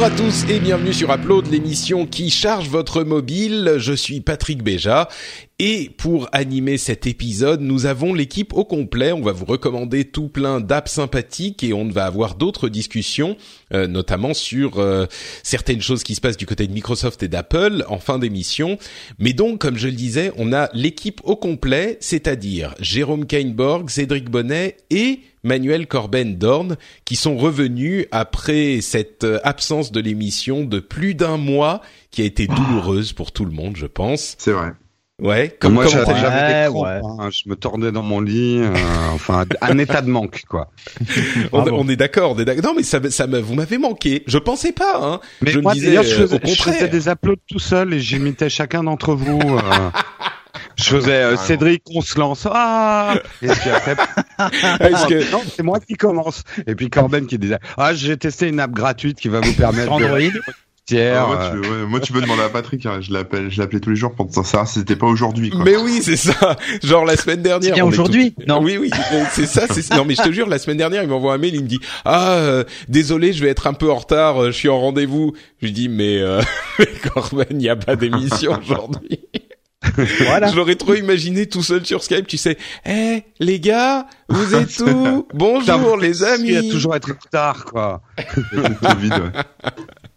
Bonjour à tous et bienvenue sur Upload, l'émission qui charge votre mobile. Je suis Patrick Béja et pour animer cet épisode, nous avons l'équipe au complet. On va vous recommander tout plein d'apps sympathiques et on va avoir d'autres discussions, euh, notamment sur euh, certaines choses qui se passent du côté de Microsoft et d'Apple en fin d'émission. Mais donc, comme je le disais, on a l'équipe au complet, c'est-à-dire Jérôme Kainborg, Cédric Bonnet et Manuel Corben Dorn, qui sont revenus après cette euh, absence de l'émission de plus d'un mois, qui a été douloureuse pour tout le monde, je pense. C'est vrai. Ouais, Comme moi, comment j'avais Ouais, hein. je me tordais dans mon lit, euh, enfin, un état de manque, quoi. on, est d'accord, on est d'accord. Non, mais ça, me- ça me, vous m'avez manqué. Je pensais pas, hein. Mais je me moi, disais, d'ailleurs, je, euh, faisais- au je faisais des uploads tout seul et j'imitais chacun d'entre vous. euh. je faisais euh, Cédric, on se lance. Ah Et puis après, Est-ce que- non, c'est moi qui commence. Et puis Corben qui disait, ah, j'ai testé une app gratuite qui va vous permettre Android. tiers. Ah, moi, tu, ouais, moi, tu peux demander à Patrick, hein, je l'appelle, je l'appelais tous les jours pour te savoir si c'était pas aujourd'hui, quoi. Mais oui, c'est ça. Genre la semaine dernière. C'est bien on est aujourd'hui tout- Non. Oui, oui, c'est ça. C'est non, mais je te jure, la semaine dernière, il m'envoie un mail, il me dit ah euh, désolé, je vais être un peu en retard, euh, je suis en rendez-vous. Je lui dis mais euh, mais Corben, il n'y a pas d'émission aujourd'hui. Voilà. Je l'aurais trop imaginé tout seul sur Skype, tu sais. Eh les gars, vous êtes où? Bonjour les amis. Il a toujours être en retard, quoi. C'est vide, ouais.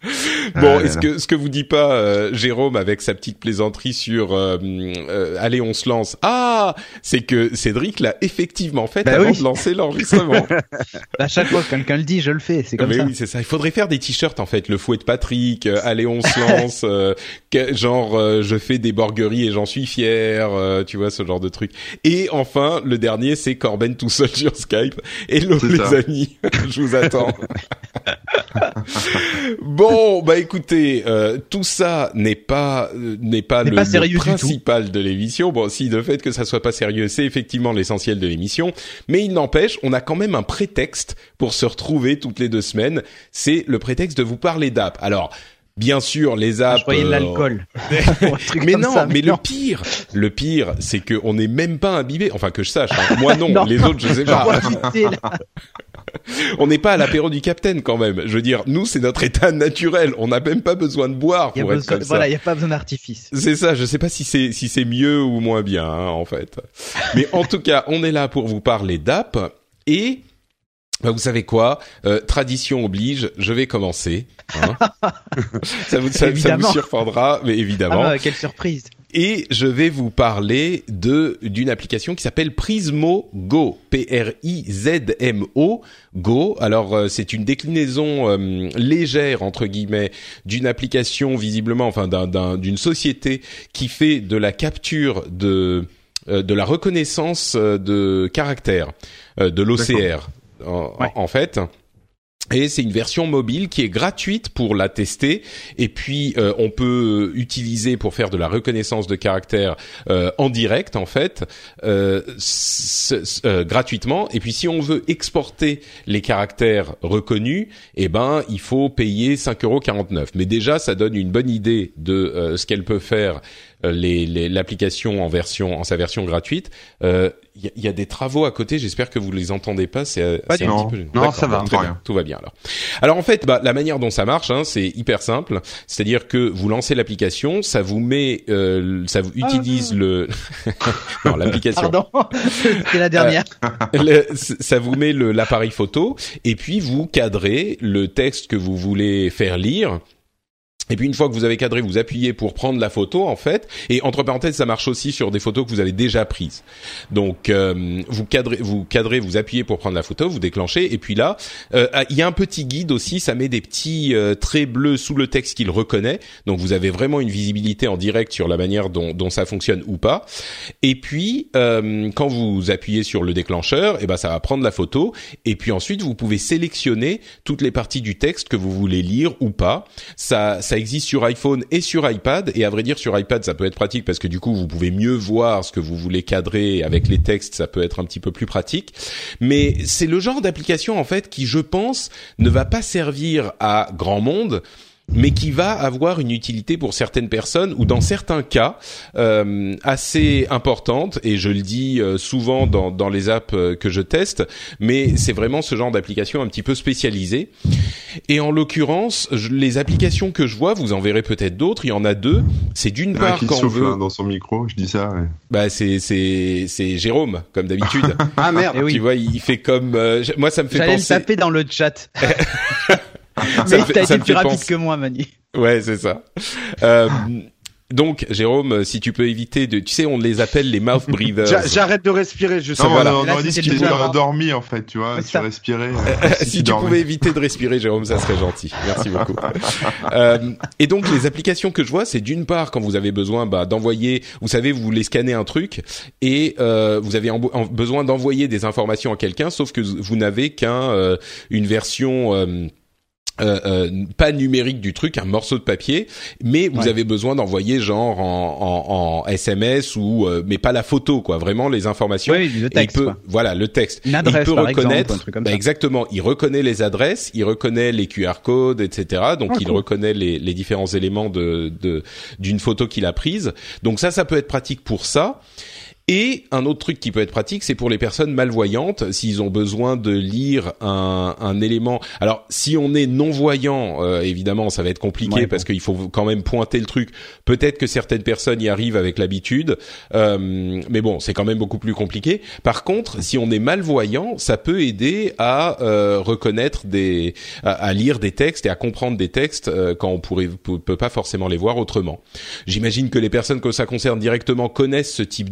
Bon, Ah, est-ce que ce que vous dit pas euh, Jérôme avec sa petite plaisanterie sur euh, euh, allez on se lance? Ah, c'est que Cédric l'a effectivement fait Bah avant oui. de lancer l'enregistrement. À chaque fois que quelqu'un le dit, je le fais. C'est comme Mais ça. oui, c'est ça. Il faudrait faire des t-shirts en fait, le fouet de Patrick, euh, allez on se lance, euh, que- genre euh, je fais des borgueries et j'en suis fier, euh, tu vois ce genre de truc. Et enfin, le dernier c'est Corben tout seul sur Skype. Hello les ça. amis, je vous attends. bon, bah écoutez, euh, tout ça n'est pas euh, n'est pas le, pas principal de l'émission. Bon, si le fait que ça soit pas sérieux, c'est effectivement l'essentiel de l'émission, mais il n'empêche, on a quand même un prétexte pour se retrouver toutes les deux semaines. C'est le prétexte de vous parler d'app. Alors. Bien sûr, les apps. Ah, Je voyais de euh, l'alcool. Mais non, ça, mais le non. pire, le pire, c'est que on n'est même pas imbibé. Enfin, que je sache. hein. Moi non, Non. les autres, je sais Je pas. On n'est pas à l'apéro du Capitaine quand même. Je veux dire, nous, c'est notre état naturel. On n'a même pas besoin de boire pour être comme ça. Voilà, il n'y a pas besoin d'artifice. C'est ça, je sais pas si c'est si c'est mieux ou moins bien hein, en fait. Mais en tout cas, on est là pour vous parler d'app et bah, vous savez quoi? Euh, Tradition oblige, je vais commencer. hein. ça, vous, ça, ça vous surprendra, mais Ah évidemment. bah, quelle surprise. Et je vais vous parler de d'une application qui s'appelle Prismo Go, P R I Z M O Go. Alors euh, c'est une déclinaison euh, légère entre guillemets d'une application visiblement enfin d'un- d'un- d'une société qui fait de la capture de euh, de la reconnaissance euh, de caractères euh, de l'OCR en, Ouais. en fait. Et c'est une version mobile qui est gratuite pour la tester. Et puis euh, on peut utiliser pour faire de la reconnaissance de caractères euh, en direct en fait, euh, euh, gratuitement. Et puis si on veut exporter les caractères reconnus, eh ben il faut payer 5,49€. Mais déjà ça donne une bonne idée de euh, ce qu'elle peut faire euh, les- les- l'application en version en sa version gratuite. Euh, Il y, a- il y a des travaux à côté. J'espère que vous les entendez pas. C'est euh, Pas c'est du un tout. petit peu gênant. Non, ça va, très bien. Tout va bien alors. Alors en fait, bah, la manière dont ça marche, hein, c'est hyper simple. C'est-à-dire que vous lancez l'application, ça vous met, euh, ça vous utilise le, non l'application, Pardon. C'est la dernière. Le- ça vous met le- l'appareil photo et puis vous cadrez le texte que vous voulez faire lire. Et puis une fois que vous avez cadré, vous appuyez pour prendre la photo en fait. Et entre parenthèses, ça marche aussi sur des photos que vous avez déjà prises. Donc euh, vous cadrez, vous cadrez, vous appuyez pour prendre la photo, vous déclenchez. Et puis là, euh, il y a un petit guide aussi. Ça met des petits euh, traits bleus sous le texte qu'il reconnaît. Donc vous avez vraiment une visibilité en direct sur la manière dont, dont ça fonctionne ou pas. Et puis euh, quand vous appuyez sur le déclencheur, et ben ça va prendre la photo. Et puis ensuite vous pouvez sélectionner toutes les parties du texte que vous voulez lire ou pas. Ça, ça existe sur iPhone et sur iPad. Et à vrai dire, sur iPad, ça peut être pratique parce que du coup, vous pouvez mieux voir ce que vous voulez cadrer avec les textes. Ça peut être un petit peu plus pratique. Mais c'est le genre d'application en fait qui, je pense, ne va pas servir à grand monde mais qui va avoir une utilité pour certaines personnes ou dans certains cas euh, assez importante et je le dis euh, souvent dans, dans les apps euh, que je teste mais c'est vraiment ce genre d'application un petit peu spécialisée et en l'occurrence je- les applications que je vois vous en verrez peut-être d'autres il y en a deux c'est d'une Il y en a un part qui quand on veut hein, dans son micro, je dis ça. ouais. bah c'est c'est c'est Jérôme comme d'habitude Ah merde. Eh oui. tu vois il fait comme euh, moi ça me fait J'allais le penser taper dans le chat. Mais t'as été plus rapide que moi, Manu. Ouais, c'est ça. Euh, donc, Jérôme, si tu peux éviter de, tu sais, on les appelle les mouth breathers. J'a- J'arrête de respirer, je sais. Non, voilà. on, aurait dit que tu étais déjà- endormi en fait, tu vois, tu respirais. euh, si tu dormais. pouvais éviter de respirer, Jérôme, ça serait gentil. Merci beaucoup. Euh, et donc, les applications que je vois, c'est d'une part quand vous avez besoin bah, d'envoyer, vous savez, vous voulez scanner un truc et euh, vous avez en- en- besoin d'envoyer des informations à quelqu'un, sauf que vous n'avez qu'un euh, une version euh, euh, pas numérique du truc, un morceau de papier, mais vous Ouais. avez besoin d'envoyer genre en, en, en SMS ou euh, mais pas la photo quoi, vraiment les informations. Oui, le Et texte. il peut, voilà, le texte. Une adresse, il peut par exemple, reconnaître, un truc comme bah, exactement. Il reconnaît les adresses, il reconnaît les QR codes, etc. Donc Ah, il cool. reconnaît les, les différents éléments de de- d'une photo qu'il a prise. Donc ça, ça peut être pratique pour ça. Et un autre truc qui peut être pratique, c'est pour les personnes malvoyantes, s'ils ont besoin de lire un, un élément. Alors, si on est non-voyant, euh, évidemment, ça va être compliqué Ouais, parce qu'il faut quand même pointer le truc. Peut-être que certaines personnes y arrivent avec l'habitude, euh, mais bon, c'est quand même beaucoup plus compliqué. Par contre, si on est malvoyant, ça peut aider à euh, reconnaître des, à, à lire des textes et à comprendre des textes euh, quand on pourrait peut pas forcément les voir autrement. J'imagine que les personnes que ça concerne directement connaissent ce type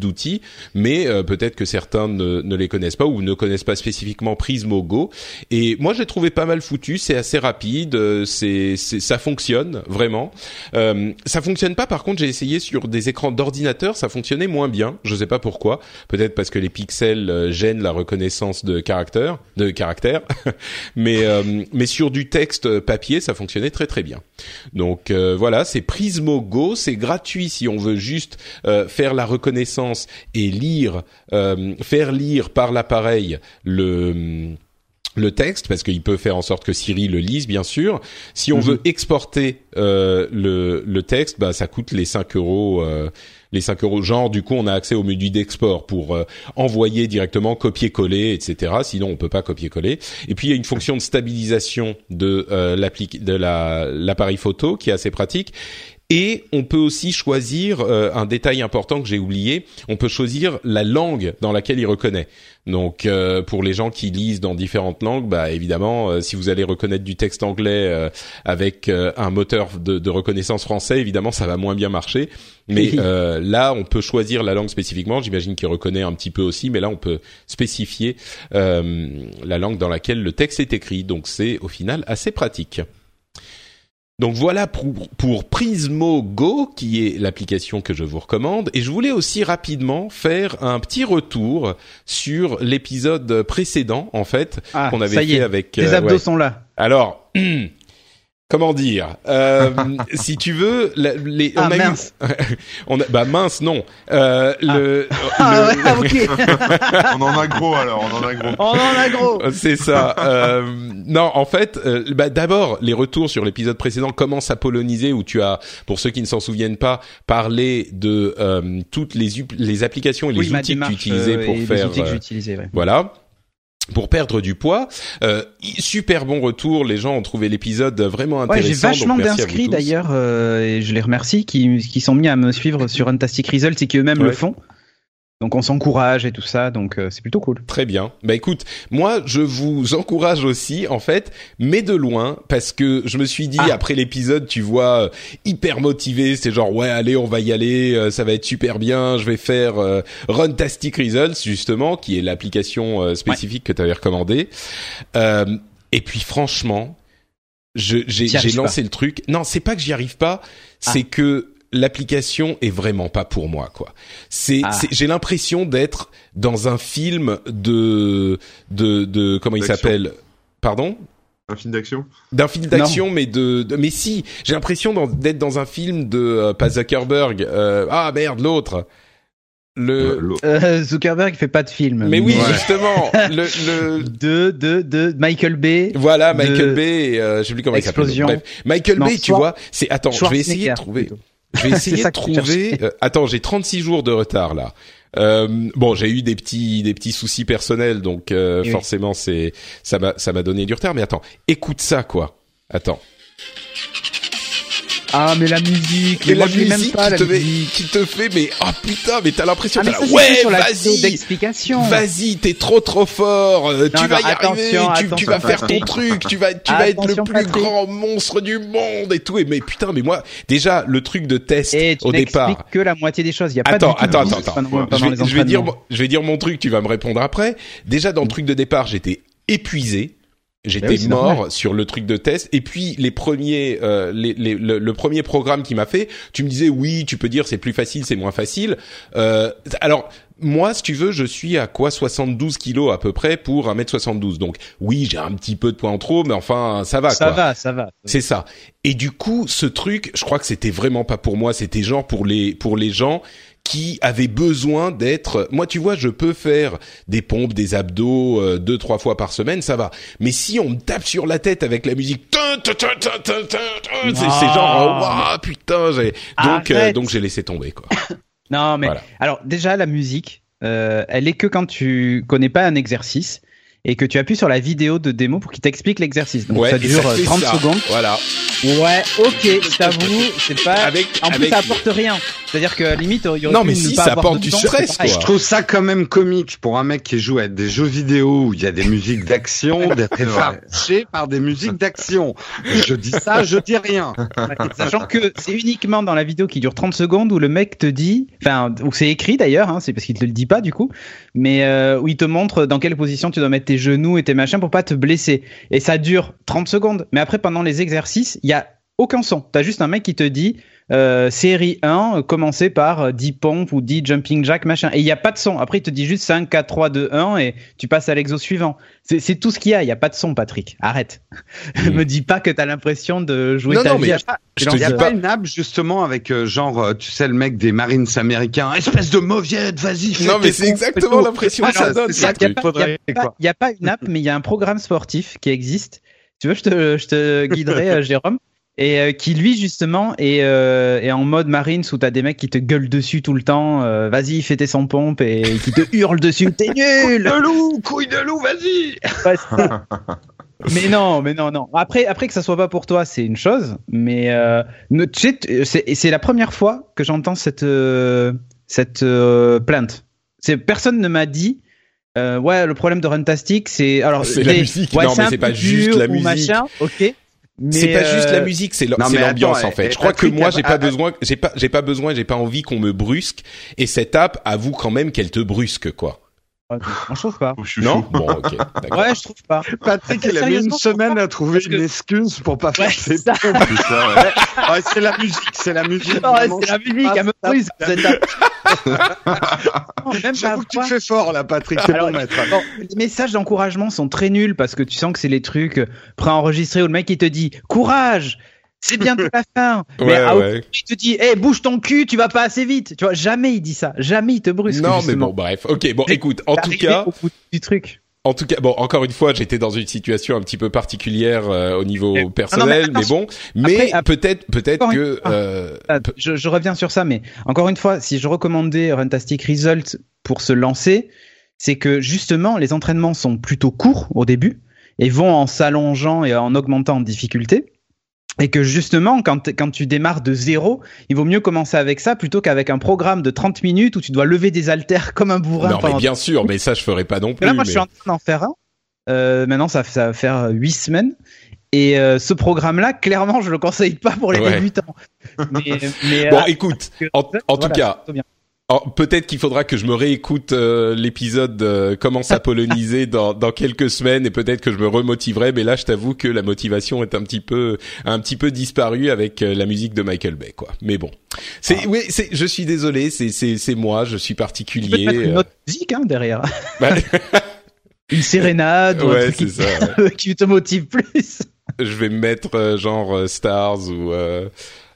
mais euh, peut-être que certains ne, ne les connaissent pas ou ne connaissent pas spécifiquement Prismo Go. Et moi, je l'ai trouvé pas mal foutu. C'est assez rapide, euh, c'est ça fonctionne vraiment. Euh, ça fonctionne pas. Par contre, j'ai essayé sur des écrans d'ordinateur, ça fonctionnait moins bien. Je sais pas pourquoi. Peut-être parce que les pixels euh, gênent la reconnaissance de caractère, de caractère. mais euh, mais sur du texte papier, ça fonctionnait très très bien. Donc voilà, c'est Prismo Go, c'est gratuit si on veut juste euh, faire la reconnaissance et lire, euh, faire lire par l'appareil le le texte parce qu'il peut faire en sorte que Siri le lise bien sûr. Si on Mhm. veut exporter euh, le, le texte, bah ça coûte les 5 euros. euh, les 5 euros, genre du coup on a accès au menu d'export pour euh, envoyer directement, copier-coller, etc. Sinon on peut pas copier-coller. Et puis il y a une fonction de stabilisation de euh, l'appli- de la l'appareil photo qui est assez pratique. Et on peut aussi choisir euh, un détail important que j'ai oublié. On peut choisir la langue dans laquelle il reconnaît. Donc euh, pour les gens qui lisent dans différentes langues, bah évidemment, euh, si vous allez reconnaître du texte anglais euh, avec euh, un moteur de, de reconnaissance français, évidemment ça va moins bien marcher. Mais euh, là, on peut choisir la langue spécifiquement. J'imagine qu'il reconnaît un petit peu aussi, mais là on peut spécifier euh, la langue dans laquelle le texte est écrit. Donc c'est au final assez pratique. Donc voilà pour, pour Prismo Go, qui est l'application que je vous recommande. Et je voulais aussi rapidement faire un petit retour sur l'épisode précédent, en fait, Ah, qu'on avait ça y fait est. avec. Les euh, abdos ouais. sont là. Alors, comment dire euh, Si tu veux, la- les, Ah on a eu- mince. on a, bah mince, non. Euh, le, Ah le- ouais, ah, ok. On en a gros alors, on en a gros. On en a gros. C'est ça. Euh, non, en fait, euh, bah, d'abord les retours sur l'épisode précédent commencent à poloniser où tu as, pour ceux qui ne s'en souviennent pas, parlé de euh, toutes les, les applications et les Oui, outils que tu utilisais euh, pour et les faire. outils que euh, j'utilisais, ouais. voilà. Pour perdre du poids, euh, super bon retour. Les gens ont trouvé l'épisode vraiment Ouais, intéressant. j'ai vachement d'inscrits d'ailleurs, euh, et je les remercie, qui, qui sont mis à me suivre sur Fantastic Results et qui eux-mêmes Ouais. le font. Donc on s'encourage et tout ça, donc euh, c'est plutôt cool. Très bien. Bah écoute, moi je vous encourage aussi en fait, mais de loin parce que je me suis dit Ah. après l'épisode, tu vois, euh, hyper motivé, c'est genre ouais allez on va y aller, euh, ça va être super bien, je vais faire euh, Runtastic Results justement, qui est l'application euh, spécifique que tu avais recommandé. Euh, et puis franchement, j'ai lancé le truc. Non, c'est pas que j'y arrive pas, Ah. c'est que l'application est vraiment pas pour moi quoi. C'est Ah. c'est- j'ai l'impression d'être dans un film de de de comment il s'appelle? Pardon? Un film d'action? D'un film d'action mais de, de mais si j'ai l'impression d'être dans un film de euh, pas Zuckerberg euh, ah merde l'autre le. Euh, Zuckerberg fait pas de film. mais oui Ouais. justement le, le De, de, de Michael Bay. voilà De- Michael Bay euh, je sais plus comment il s'appelle Explosion. bref Michael Non, Bay tu vois c'est attends je vais essayer de trouver plutôt. Je vais essayer de trouver. euh, attends, j'ai 36 jours de retard là. Euh, bon, j'ai eu des petits des petits soucis personnels, donc euh, oui. forcément c'est ça m'a ça m'a donné du retard. Mais attends, écoute ça quoi. Attends. Ah, mais la musique. Et mais la moi, l'ai même musique pas, qui la te met, musique. qui te fait, mais oh putain, mais t'as l'impression Ah, ouais, la vas-y, vas-y, t'es trop trop fort, euh, tu Non, vas y arriver, tu, vas faire ton truc, tu vas tu vas être le plus Patrick. grand monstre du monde et tout. Et mais putain, mais moi déjà le truc de test Et tu au départ. que la moitié des choses. Il y a pas Attends, du de attends, attends, attends. pendant je vais, je vais dire, je vais dire mon truc, tu vas me répondre après. Déjà, dans le truc de départ, j'étais épuisé. J'étais oui, c'est mort normal. sur le truc de test. Et puis les premiers, euh, les, les- le, le premier programme qui m'a fait, tu me disais oui, tu peux dire c'est plus facile, c'est moins facile. Euh, alors moi, si tu veux, je suis à quoi 72 kilos à peu près pour 1m72. Donc oui, j'ai un petit peu de poids en trop, mais enfin ça va. Ça quoi. va, ça va. C'est ça. Et du coup, ce truc, je crois que c'était vraiment pas pour moi. C'était genre pour les pour les gens qui avaient besoin d'être. Moi, tu vois, je peux faire des pompes, des abdos euh, deux trois fois par semaine, ça va. Mais si on me tape sur la tête avec la musique, c'est genre, oh, putain. j'ai- Donc euh, donc j'ai laissé tomber quoi. Non, mais Voilà. alors déjà la musique, euh, elle est que quand tu connais pas un exercice et que tu appuies sur la vidéo de démo pour qu'il t'explique l'exercice. Donc ça dure euh, fait 30 ça. secondes. Voilà. Ouais, ok, je t'avoue, c'est pas. Avec En plus, avec. ça apporte rien. C'est-à-dire que limite, il y aurait Non, mais si, pas ça apporte du temps, stress, quoi. Je trouve ça quand même comique pour un mec qui joue à des jeux vidéo où il y a des musiques d'action d'être effarouché par des musiques d'action. Je dis ça, je dis rien. Sachant que c'est uniquement dans la vidéo qui dure 30 secondes où le mec te dit, enfin, où c'est écrit d'ailleurs, hein, c'est parce qu'il te le dit pas du coup, mais euh, où il te montre dans quelle position tu dois mettre tes genoux et tes machins pour pas te blesser. Et ça dure 30 secondes. Mais après, pendant les exercices, il y a aucun son. T'as juste un mec qui te dit, euh, série 1, euh, commencez par euh, 10 pompes ou 10 jumping jack, machin. Et il n'y a pas de son. Après, il te dit juste 5, 4, 3, 2, 1 et tu passes à l'exo suivant. C'est tout ce qu'il y a. Il n'y a pas de son, Patrick. Arrête. Mm. Me dis pas que t'as l'impression de jouer Non, ta non, vie mais à je te dis pas pas. une app justement avec euh, genre, euh, tu sais, le mec des Marines américains, espèce de mauviette, vas-y. fais Non, mais c'est exactement l'impression Ah, que ça donne. Il n'y a, pas- une app, mais il y a un programme sportif qui existe. Tu veux, je te, je te guiderai, euh, Jérôme? Et euh, qui, lui, justement, est, euh, est en mode Marines où t'as des mecs qui te gueulent dessus tout le temps. euh, Vas-y, fais tes 100 pompes et qui te hurlent dessus. T'es nul De loup, couille de loup, vas-y. Mais non, mais non, non. Après, après que ça soit pas pour toi, c'est une chose. Mais euh, t- c'est c'est la première fois que j'entends cette euh, cette euh, plainte. C'est personne ne m'a dit. euh, ouais, le problème de Runtastic, c'est alors C'est la musique. ouais, Non, mais c'est pas juste la musique. Machin, ok. C'est pas juste la euh, musique, c'est l'ambiance en fait. et- Je crois que moi j'ai pas besoin, j'ai pas, j'ai pas besoin, j'ai pas envie qu'on me brusque. Et cette app avoue quand même qu'elle te brusque quoi. Je trouve pas. Oh, je suis Non. Bon, ok. d'accord. Ouais, je trouve pas. Patrick, il a mis une semaine à trouver que- une excuse pour pas faire Ouais, ses c'est ça. pompes. C'est ça, ouais. Ouais, c'est la musique, c'est la musique. Vraiment, c'est la musique, elle me même J'avoue que tu fais fort là, Patrick. C'est Alors, bon, maître. Bon, les messages d'encouragement sont très nuls parce que tu sens que c'est les trucs euh, préenregistrés où le mec il te dit courage, c'est bientôt la fin. Mais à ouais. il te dit hey, bouge ton cul, tu vas pas assez vite. Tu vois, jamais il dit ça, jamais il te brusque. Non, mais bon, bref. Ok, bon, écoute. En tout cas, au bout du truc. en tout cas, bon, encore une fois, j'étais dans une situation un petit peu particulière euh, au niveau Eh, personnel, non, mais mais bon. Mais peut-être, peut-être que. fois. euh, Ah, Je, je reviens sur ça, mais encore une fois, si je recommandais Runtastic Result pour se lancer, c'est que justement les entraînements sont plutôt courts au début et vont en s'allongeant et en augmentant en difficulté. Et que justement, quand, quand tu démarres de zéro, il vaut mieux commencer avec ça plutôt qu'avec un programme de 30 minutes où tu dois lever des haltères comme un bourrin. Non, mais bien sûr, mais ça je ferai pas non plus. Là, moi, je suis en train d'en faire un. Euh, maintenant, ça, ça va faire huit semaines. Et euh, ce programme-là, clairement, je le conseille pas pour les Ouais. débutants. Mais, mais, Bon, euh, écoute, en, en tout cas, Alors, peut-être qu'il faudra que je me réécoute euh, l'épisode euh, comment ça poloniser dans, dans quelques semaines et peut-être que je me remotiverai mais là je t'avoue que la motivation est un petit peu un petit peu disparue avec euh, la musique de Michael Bay quoi. Mais bon. C'est Ah. oui, c'est je suis désolé, c'est c'est c'est moi, je suis Tu peux te particulier. mettre une euh, autre musique hein, derrière. bah, Une sérénade ou un truc qui, ça. ouais. qui te motive plus. Je vais me mettre euh, genre Stars ou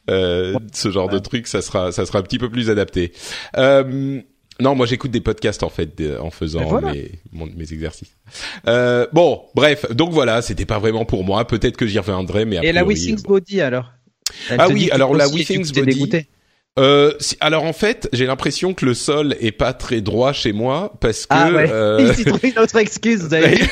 euh, ce genre de truc, ça sera ça sera un petit peu plus adapté. Euh, non, moi j'écoute des podcasts en fait de- en faisant voilà. mes mon- mes exercices. Euh, bon, bref, donc voilà, c'était pas vraiment pour moi. Peut-être que j'y reviendrai, mais a Et la We Things bon. Body alors? Elle Ah oui, alors la We Things Body. Euh, si- alors en fait, j'ai l'impression que le sol est pas très droit chez moi parce que Ah ouais. euh, Il s'est trouvé une autre excuse, vous avez vu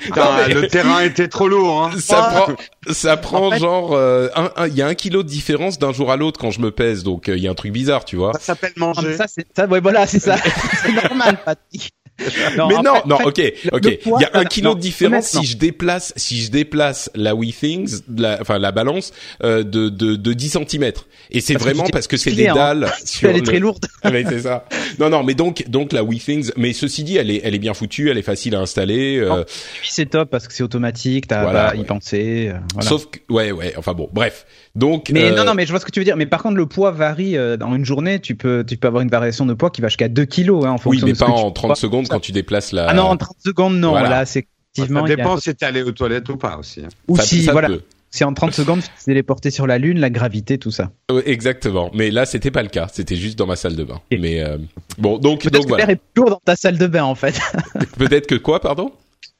Putain, le terrain était trop lourd. Hein. ça Ah. prend ça prend En fait- genre euh, un- il y a un kilo de différence d'un jour à l'autre quand je me pèse donc euh, il y a un truc bizarre tu vois Ça s'appelle manger. ça, c'est ça, ouais, voilà, c'est ça. c'est normal, Patrick. Non, mais non fait- non fait, ok ok il y a un kilo non, de différence si je déplace si je déplace la WeThings la enfin la balance euh, de de de 10 cm et c'est vraiment parce que c'est des hein. dalles sur Elle est le- très lourde. Ouais, c'est ça. Non, non, mais donc, donc la WeThings, mais ceci dit, elle est, elle est bien foutue, elle est facile à installer. euh. Puis c'est top parce que c'est automatique, t'as Voilà, pas à y penser. euh, voilà. Sauf que, ouais, ouais. Enfin bon, bref. Donc, Mais euh, non, non, mais je vois ce que tu veux dire. Mais par contre, le poids varie euh, dans une journée. Tu peux, tu peux avoir une variation de poids qui va jusqu'à 2 kilos hein, en oui, fonction mais de ce pas en 30 poids. secondes quand tu déplaces la. Ah non, en 30 secondes, non. Voilà. Là, c'est effectivement. Ça y a- dépend si t'es allé aux toilettes ou pas aussi. hein. Ou ça- si, ça voilà, peut. si en 30 secondes, tu t'es téléporté sur la Lune, la gravité, tout ça. Ouais, exactement. Mais là, c'était pas le cas. C'était juste dans ma salle de bain. Mais euh, bon, donc, Peut-être donc que voilà. l'air est plus lourd dans ta salle de bain, en fait. Peut-être que quoi, pardon?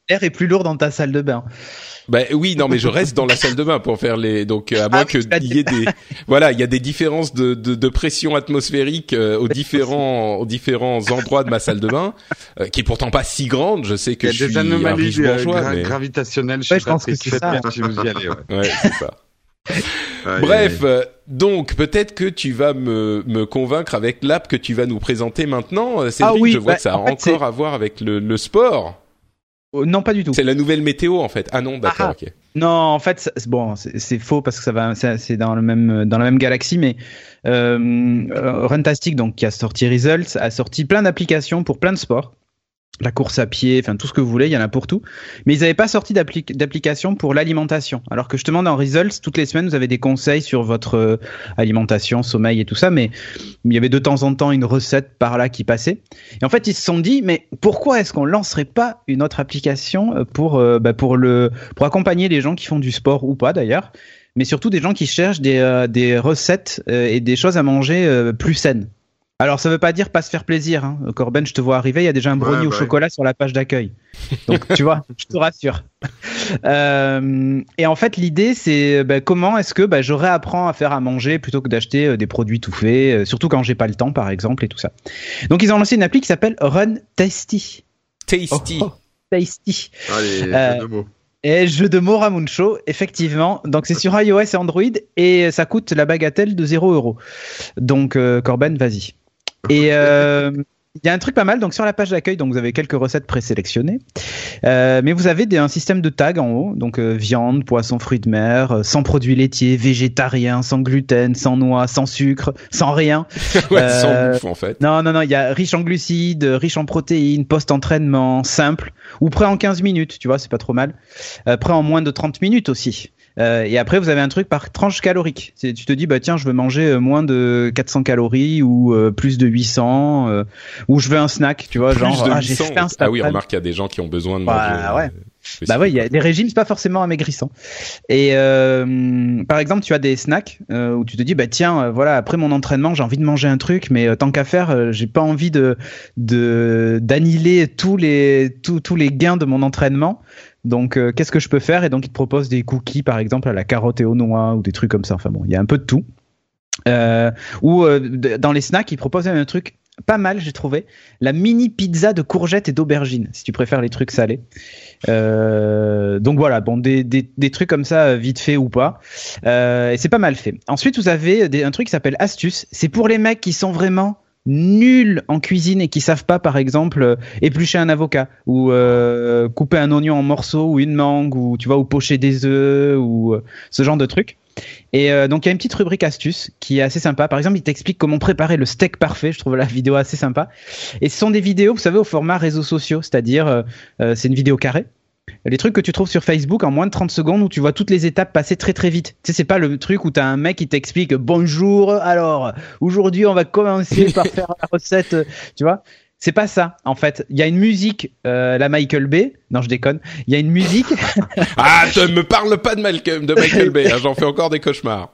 L'air est plus lourd dans ta salle de bain. Bah oui, non, mais je reste dans la salle de bain pour faire les. Donc euh, à moins Ah oui, que tu l'as il y ait des. Voilà, il y a des différences de, de, de pression atmosphérique euh, aux différents aux différents endroits de ma salle de bain, euh, qui est pourtant pas si grande. Je sais que Il y je a des suis un anomalies riche euh, bourgeois, gra- mais gravitationnelles. Ouais, je pense que c'est ça. Si vous y allez. Ouais. ouais, c'est ça. Bref, euh, donc peut-être que tu vas me, me convaincre avec l'app que tu vas nous présenter maintenant. Euh, Cédric, Ah oui, je vois bah, que ça a en fait, encore à voir avec le, le sport. Oh, non, pas du tout. C'est la nouvelle météo en fait. Ah non, d'accord, Ah. ok. Non, en fait, c'est- bon, c'est faux parce que ça va, c'est c'est dans le même dans la même galaxie, mais euh, euh, Runtastic, donc qui a sorti Results, a sorti plein d'applications pour plein de sports, la course à pied, enfin tout ce que vous voulez, il y en a pour tout. Mais ils n'avaient pas sorti d'appli- d'application pour l'alimentation. Alors que justement dans Results, toutes les semaines, vous avez des conseils sur votre euh, alimentation, sommeil et tout ça, mais il y avait de temps en temps une recette par là qui passait. Et en fait, ils se sont dit, mais pourquoi est-ce qu'on lancerait pas une autre application euh, pour euh, bah, pour le pour accompagner les gens qui font du sport ou pas d'ailleurs, mais surtout des gens qui cherchent des des recettes et des choses à manger plus saines. Alors ça veut pas dire pas se faire plaisir. Hein. Corben, je te vois arriver, il y a déjà un brownie Ouais, au bah chocolat sur la page d'accueil. Donc tu vois, je te rassure. Euh, et en fait, l'idée, c'est bah, comment est-ce que bah, je réapprends à faire à manger plutôt que d'acheter euh, des produits tout faits, euh, surtout quand j'ai pas le temps, par exemple, et tout ça. Donc, ils ont lancé une appli qui s'appelle Run Tasty. Tasty. Oh, oh, tasty. Allez, Euh, deux mots. Et jeu de mots Ramuncho, effectivement. Donc, c'est sur iOS et Android et ça coûte la bagatelle de 0 euros. Donc, euh, Corben, vas-y. Et euh, il y a un truc pas mal. Donc, sur la page d'accueil, donc vous avez quelques recettes présélectionnées. Euh, mais vous avez des, un système de tags en haut. Donc, euh, viande, poisson, fruits de mer, euh, sans produits laitiers, végétarien, sans gluten, sans noix, sans sucre, sans rien. ouais, Euh, sans bouffe en fait. Non, non, non, il y a riche en glucides, riche en protéines, post-entraînement, simple, ou prêt en 15 minutes, tu vois, c'est pas trop mal. Euh, prêt en moins de 30 minutes aussi. Euh, et après, vous avez un truc par tranche calorique. Tu te dis, bah tiens, je veux manger euh, moins de 400 calories ou euh, plus de 800, euh, ou je veux un snack, tu vois, Plus genre, ah, j'ai 800. faim Ah oui, remarque, il y a des gens qui ont besoin de Bah, manger. ouais. euh, Bah ouais, il y a des régimes, c'est pas forcément amaigrissant. Et euh, par exemple, tu as des snacks euh, où tu te dis, bah tiens, euh, voilà, après mon entraînement, j'ai envie de manger un truc, mais euh, tant qu'à faire, euh, j'ai pas envie de de d'annihiler tous les tous tous les gains de mon entraînement. Donc, euh, qu'est-ce que je peux faire? Et donc, il te propose des cookies, par exemple, à la carotte et aux noix ou des trucs comme ça. Enfin bon, il y a un peu de tout. Euh, ou euh, dans les snacks, ils proposent un truc pas mal, j'ai trouvé. La mini pizza de courgettes et d'aubergines, si tu préfères les trucs salés. Donc voilà, bon, des, des, trucs comme ça, vite fait ou pas. Et c'est pas mal fait. Ensuite, vous avez des, un truc qui s'appelle Astuce. C'est pour les mecs qui sont vraiment nuls en cuisine et qui savent pas, par exemple, euh, éplucher un avocat ou euh, couper un oignon en morceaux ou une mangue ou tu vois ou pocher des œufs ou euh, ce genre de trucs. Et euh, donc il y a une petite rubrique astuce qui est assez sympa. Par exemple, il t'explique comment préparer le steak parfait. Je trouve la vidéo assez sympa. Et ce sont des vidéos, vous savez, au format réseaux sociaux, c'est-à-dire euh, c'est une vidéo carrée. Les trucs que tu trouves sur Facebook en moins de 30 secondes où tu vois toutes les étapes passer très très vite. Tu sais, c'est pas le truc où t'as un mec qui t'explique bonjour, alors aujourd'hui on va commencer par faire la recette, tu vois? C'est pas ça, en fait. Il y a une musique, euh, la Michael Bay. Non, je déconne. Il y a une musique. ah, ne me parle pas de Michael, de Michael Bay. Hein, J'en fais encore des cauchemars.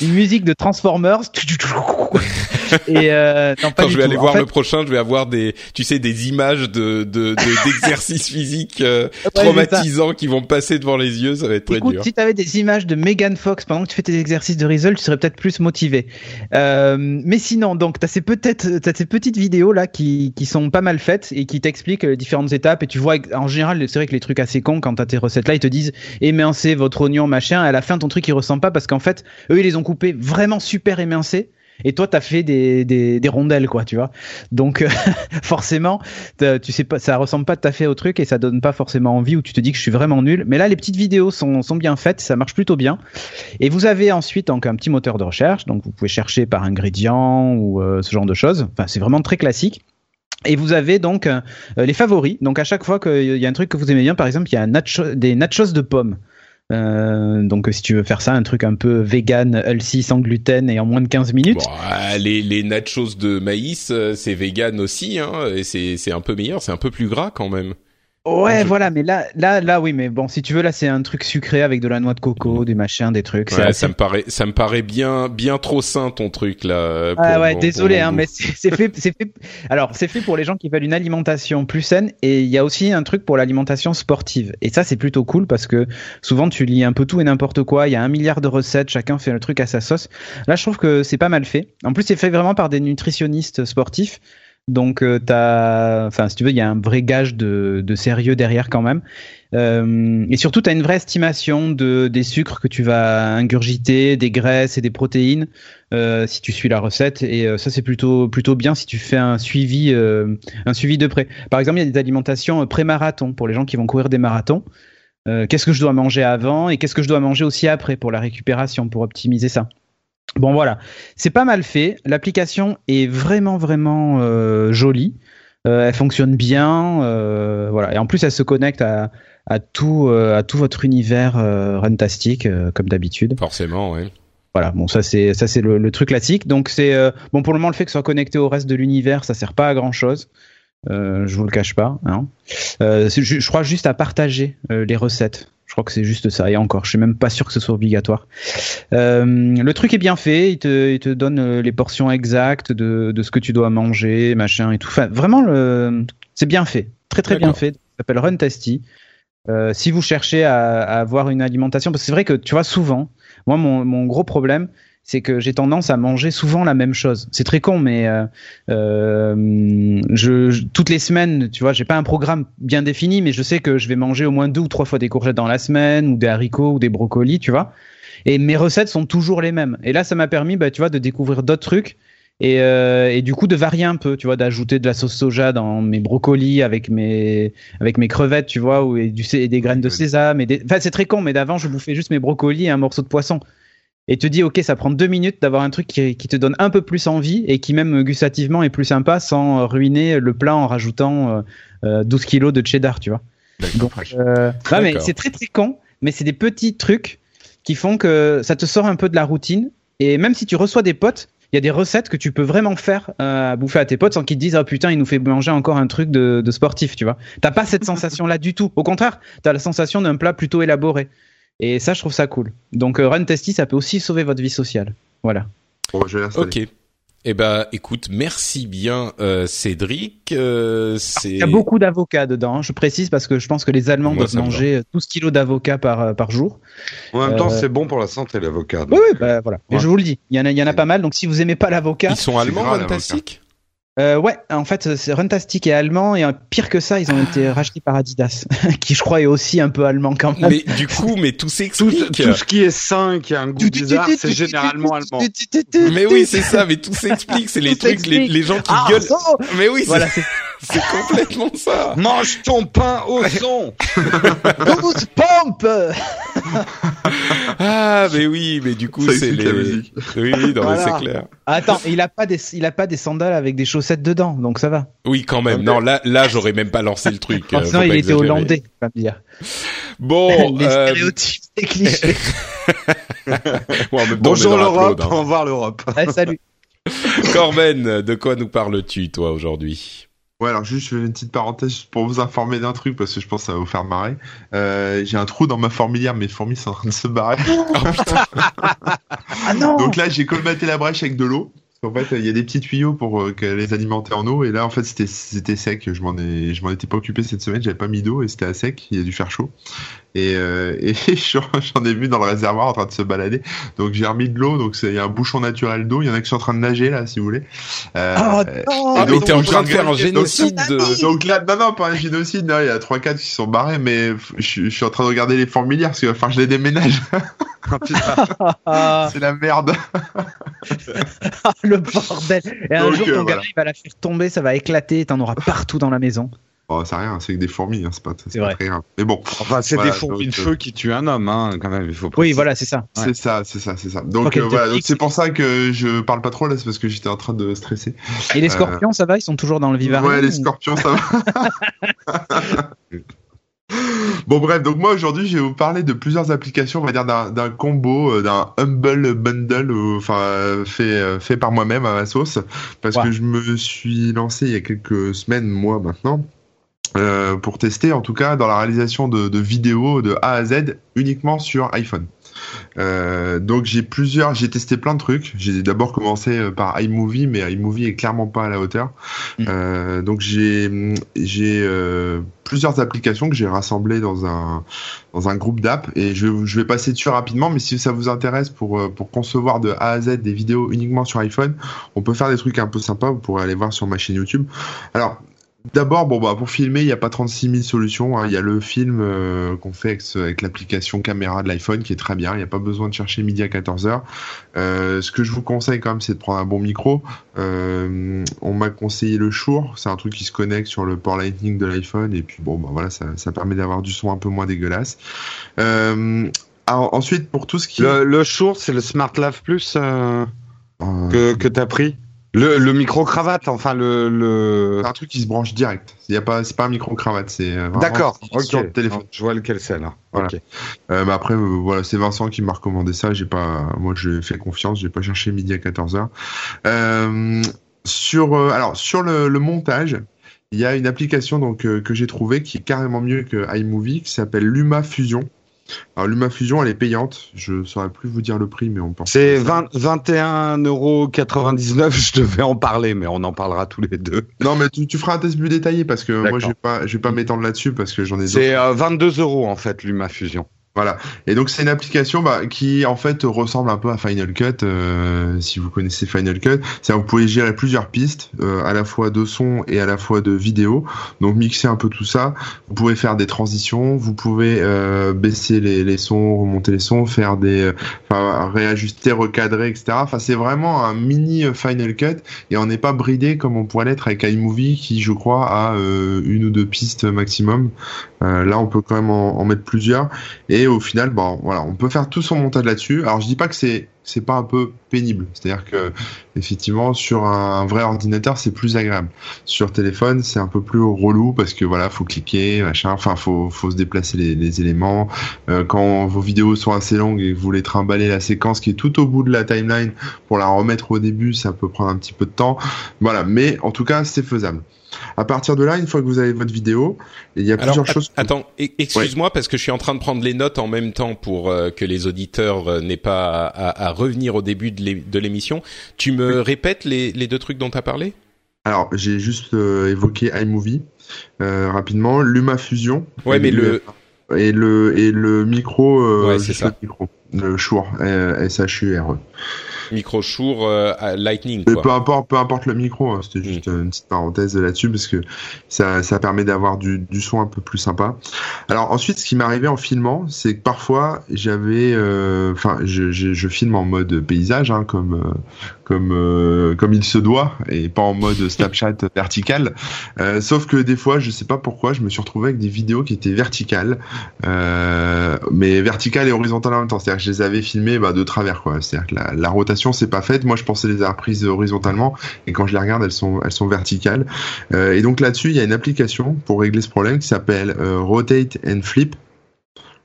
Une musique de Transformers. Et euh, non, pas Quand je vais tout. aller En voir fait, le prochain, je vais avoir des, tu sais, des images de de- de- d'exercices physiques euh, traumatisants qui vont passer devant les yeux. Ça va être très Écoute, dur. si t'avais des images de Megan Fox pendant que tu fais tes exercices de Rizzle, tu serais peut-être plus motivé. Euh, mais sinon, donc t'as ces peut-être ces petites vidéos là qui qui sont pas mal faites et qui t'expliquent les différentes étapes et tu vois en général c'est vrai que les trucs assez cons quand t'as tes recettes là ils te disent émincez votre oignon machin et à la fin ton truc il ressemble pas parce qu'en fait eux les ont coupés vraiment super émincés. Et toi t'as fait des, des, rondelles quoi tu vois. Donc euh, forcément tu sais pas ça ressemble pas tout à fait au truc et ça donne pas forcément envie ou tu te dis que je suis vraiment nul. Mais là les petites vidéos sont, sont bien faites ça marche plutôt bien. Et vous avez ensuite donc un petit moteur de recherche. Donc vous pouvez chercher par ingrédient ou euh, ce genre de choses. Enfin c'est vraiment très classique. Et vous avez donc euh, les favoris. Donc à chaque fois qu'il y a un truc que vous aimez bien, par exemple, il y a nacho- des nachos de pommes. Euh, donc si tu veux faire ça, un truc un peu vegan, healthy, sans gluten et en moins de 15 minutes. Ah, les les nachos de maïs, euh, c'est vegan aussi, hein, et c'est un peu meilleur, c'est un peu plus gras quand même. Ouais, Je- voilà, mais là, là, là, oui, mais bon, si tu veux, là, c'est un truc sucré avec de la noix de coco, des machins, des trucs. c'est Ouais, assez- ça me paraît, ça me paraît bien, bien trop sain ton truc là. Ah ouais, mon- désolé, hein, goût. mais c'est fait, c'est fait. Alors, c'est fait pour les gens qui veulent une alimentation plus saine, et il y a aussi un truc pour l'alimentation sportive. Et ça, c'est plutôt cool parce que souvent tu lis un peu tout et n'importe quoi. Il y a un milliard de recettes, chacun fait le truc à sa sauce. Là, je trouve que c'est pas mal fait. En plus, c'est fait vraiment par des nutritionnistes sportifs. Donc, euh, t'as, enfin, si tu veux, il y a un vrai gage de, sérieux derrière quand même. Euh, et surtout, tu as une vraie estimation de, des sucres que tu vas ingurgiter, des graisses et des protéines euh, si tu suis la recette. Et euh, ça, c'est plutôt plutôt bien si tu fais un suivi un suivi de près. Par exemple, il y a des alimentations pré-marathon pour les gens qui vont courir des marathons. Qu'est-ce que je dois manger avant et qu'est-ce que je dois manger aussi après pour la récupération, pour optimiser ça? Bon voilà, c'est pas mal fait. L'application est vraiment vraiment euh, jolie. Euh, elle fonctionne bien, euh, voilà. Et en plus, elle se connecte à, à tout à tout votre univers Runtastic comme d'habitude. Forcément, ouais. Voilà, bon ça c'est ça c'est le, le truc classique. Donc c'est bon pour le moment le fait que ce soit connecté au reste de l'univers, ça sert pas à grand chose. Je vous le cache pas. Hein. Je crois juste à partager les recettes. Je crois que c'est juste ça. Et encore, je suis même pas sûr que ce soit obligatoire. Euh, le truc est bien fait. Il te, il te donne euh, les portions exactes de, de ce que tu dois manger, machin et tout. Enfin, vraiment, le, c'est bien fait. Très très bien fait. Ça s'appelle Run Tasty. Euh, si vous cherchez à, à avoir une alimentation, parce que c'est vrai que tu vois souvent, moi mon, mon gros problème, c'est que j'ai tendance à manger souvent la même chose. C'est très con, mais euh, euh, je, je- toutes les semaines, tu vois, j'ai pas un programme bien défini, mais je sais que je vais manger au moins deux ou trois fois des courgettes dans la semaine, ou des haricots, ou des brocolis, tu vois. Et mes recettes sont toujours les mêmes. Et là, ça m'a permis, bah, tu vois, de découvrir d'autres trucs. Et, euh, et du coup de varier un peu, tu vois, d'ajouter de la sauce soja dans mes brocolis avec mes avec mes crevettes, tu vois, ou et du et des graines de sésame. Et des... Enfin, c'est très con, mais d'avant, je bouffais juste mes brocolis et un morceau de poisson. Et te dis, ok, ça prend deux minutes d'avoir un truc qui, qui te donne un peu plus envie et qui même gustativement est plus sympa sans ruiner le plat en rajoutant euh, euh, 12 kilos de cheddar, tu vois. Donc, euh, non, mais c'est très très con, mais c'est des petits trucs qui font que ça te sort un peu de la routine. Et même si tu reçois des potes, il y a des recettes que tu peux vraiment faire euh, à bouffer à tes potes sans qu'ils te disent ah putain il nous fait manger encore un truc de, de sportif tu vois. T'as pas cette sensation là du tout. Au contraire t'as la sensation d'un plat plutôt élaboré et ça je trouve ça cool donc euh, Run Tasty ça peut aussi sauver votre vie sociale voilà Bon, je vais. Ok. Eh ben, écoute, merci bien, euh, Cédric. Euh, c'est il y a beaucoup d'avocats dedans hein, je précise parce que je pense que les Allemands Moi, doivent manger 12 kilos d'avocats par, par jour En même temps, Euh, c'est bon pour la santé, l'avocat. oui, oui bah, voilà mais je vous le dis il y en a, il y en a pas mal donc si vous aimez pas l'avocat Ils sont allemands, grave, fantastiques. Euh, ouais, en fait, c'est Runtastic est allemand et euh, pire que ça, ils ont été rachetés par Adidas, qui je crois est aussi un peu allemand quand même. Mais du coup, mais tout s'explique. tout ce qui est sain, qui a un goût bizarre, c'est généralement allemand. Mais oui, c'est ça, mais tout s'explique. C'est les Tout trucs, les, les gens qui Ah, gueulent. Mais oui, c'est Voilà, c'est c'est complètement ça. Mange ton pain au son 12 pompes Ah, mais oui, mais du coup, c'est la les. musique. Oui, non, mais Voilà. c'est clair. Attends, il a pas des, il a pas des sandales avec des chaussettes dedans, donc ça va. Oui, quand même. Non, là, là, j'aurais même pas lancé le truc. euh, Sinon, il pas était exagérer. hollandais, on va me dire. Bon, les euh, stéréotypes, les clichés. bon, temps, Bonjour l'Europe, Upload, hein. on va voir l'Europe. Ouais, salut. Corben, de quoi nous parles-tu, toi, aujourd'hui? Ouais, alors juste je fais une petite parenthèse pour vous informer d'un truc parce que je pense que ça va vous faire marrer. Euh, j'ai un trou dans ma fourmilière, mes fourmis sont en train de se barrer. Ah non Donc là, j'ai colmaté la brèche avec de l'eau. Parce qu'en fait, il y a des petits tuyaux pour euh, les alimenter en eau. Et là, en fait, c'était c'était sec. Je m'en ai, je m'en étais pas occupé cette semaine. J'avais pas mis d'eau et c'était à sec. Il a dû faire chaud. Et, euh, et j'en j'en ai vu dans le réservoir en train de se balader. Donc j'ai remis de l'eau. Donc c'est- il y a un bouchon naturel d'eau. Il y en a qui sont en train de nager là, si vous voulez. Euh, Oh, euh, non, Ah, mais donc, t'es en train de faire un donc, génocide de... donc là, non, non, pas un génocide, il y a 3-4 qui sont barrés, mais je, je suis en train de regarder les fourmilières parce que que je les déménage. Ah. Ah, c'est la merde. le bordel. Et un Donc, jour, euh, ton voilà. il va la faire tomber, ça va éclater, et t'en auras partout dans la maison. Oh, c'est rien, c'est que des fourmis, hein, c'est pas, c'est C'est pas vrai. très grave. Mais bon, Enfin, c'est Voilà, des fourmis de donc, euh, feu qui tuent un homme, hein, quand même, il faut Oui, voilà, c'est ça. c'est ça, c'est ça, c'est ça. Donc euh, voilà, donc c'est pour ça que je parle pas trop là, c'est parce que j'étais en train de stresser. Et les scorpions, ça va Ils sont toujours dans le vivarium Ouais, les ou- scorpions, ça va. Bon bref, donc moi aujourd'hui je vais vous parler de plusieurs applications, on va dire d'un d'un combo, euh, d'un humble bundle, euh, enfin euh, fait euh, fait par moi-même à ma sauce, parce que je me suis lancé il y a quelques semaines, mois maintenant, euh, pour tester en tout cas dans la réalisation de, de vidéos de A à Z uniquement sur iPhone. Euh, donc j'ai plusieurs, j'ai testé plein de trucs. J'ai d'abord commencé euh, par iMovie, mais iMovie est clairement pas à la hauteur. Mm. Euh, donc j'ai j'ai euh, plusieurs applications que j'ai rassemblées dans un dans un groupe d'app et je, je vais passer dessus rapidement. Mais si ça vous intéresse pour euh, pour concevoir de A à Z des vidéos uniquement sur iPhone, on peut faire des trucs un peu sympas. Vous pourrez aller voir sur ma chaîne YouTube. Alors D'abord, bon bah pour filmer, il n'y a pas 36 000 solutions. hein. Il y a le film euh, qu'on fait avec, l'application caméra de l'iPhone qui est très bien. Il n'y a pas besoin de chercher midi à 14 h ce que je vous conseille quand même, c'est de prendre un bon micro. Euh, on m'a conseillé le Shure. C'est un truc qui se connecte sur le port Lightning de l'iPhone et puis bon bah voilà, ça, ça permet d'avoir du son un peu moins dégueulasse. Euh, alors, ensuite, pour tout ce qui Le, le Shure, c'est le Smart Lav Plus euh, Euh, que, que t'as pris? Le, le micro-cravate, enfin le... le... c'est un truc qui se branche direct. Il y a pas, c'est pas un micro cravate, c'est euh, D'accord, sur ok. le téléphone. Je vois lequel c'est là. Voilà. Ok. Euh, mais après, euh, voilà, c'est Vincent qui m'a recommandé ça. J'ai pas, moi, j'ai fait confiance. J'ai pas cherché midi à 14 h Euh, sur, euh, alors, sur le, le montage, il y a une application donc euh, que j'ai trouvée qui est carrément mieux que iMovie, qui s'appelle Luma Fusion. Alors, Luma Fusion, elle est payante. Je saurais plus vous dire le prix, mais on pense. C'est 20 21,99€, je devais en parler, mais on en parlera tous les deux. Non, mais tu, tu feras un test plus détaillé parce que moi, je vais pas, je vais pas m'étendre là-dessus parce que j'en ai. C'est euh, 22 euros en fait, Luma Fusion. Voilà. Et donc c'est une application bah, qui en fait ressemble un peu à Final Cut. euh, si vous connaissez Final Cut, c'est vous pouvez gérer plusieurs pistes, euh, à la fois de son et à la fois de vidéo. Donc mixer un peu tout ça. Vous pouvez faire des transitions, vous pouvez euh, baisser les, les sons, remonter les sons, faire des, enfin réajuster, recadrer, etc. Enfin c'est vraiment un mini Final Cut et on n'est pas bridé comme on pourrait l'être avec iMovie qui je crois a une ou deux pistes maximum. Euh, là on peut quand même en, mettre plusieurs. Et au final, bon, voilà, on peut faire tout son montage là-dessus. Alors je dis pas que c'est c'est pas un peu pénible, c'est-à-dire que effectivement sur un vrai ordinateur c'est plus agréable. Sur téléphone c'est un peu plus relou parce que voilà faut cliquer, machin, enfin faut faut se déplacer les, les éléments. Euh, quand vos vidéos sont assez longues et que vous voulez trimballer la séquence qui est tout au bout de la timeline pour la remettre au début, ça peut prendre un petit peu de temps. Voilà, mais en tout cas c'est faisable. À partir de là, une fois que vous avez votre vidéo, il y a Alors, plusieurs choses. attends, e- excuse-moi parce que je suis en train de prendre les notes en même temps pour euh, que les auditeurs euh, n'aient pas à, à- à revenir au début de l'é- de l'émission. Tu me répètes les, les deux trucs dont tu as parlé? Alors, j'ai juste euh, évoqué iMovie rapidement, Luma Fusion. Ouais, mais le et le et le micro, Ouais, c'est ça. le micro, le Shure, S H U R E. Micro Shure euh, Lightning. Quoi. Peu importe, peu importe le micro. Hein, C'était juste mm. une petite parenthèse là-dessus parce que ça, ça permet d'avoir du, du son un peu plus sympa. Alors ensuite, ce qui arrivé en filmant, c'est que parfois j'avais, euh, enfin, je, je, je, filme en mode paysage, hein, comme euh, comme euh, comme il se doit et pas en mode Snapchat vertical. Euh, sauf que des fois, je sais pas pourquoi, je me suis retrouvé avec des vidéos qui étaient verticales, euh, mais verticales et horizontales en même temps. C'est-à-dire que je les avais filmées bah, de travers, quoi. C'est-à-dire que la, la rotation c'est pas faite. Moi, je pensais les avoir prises horizontalement et quand je les regarde, elles sont elles sont verticales. Euh, et donc là-dessus, il y a une application pour régler ce problème qui s'appelle euh, Rotate and Flip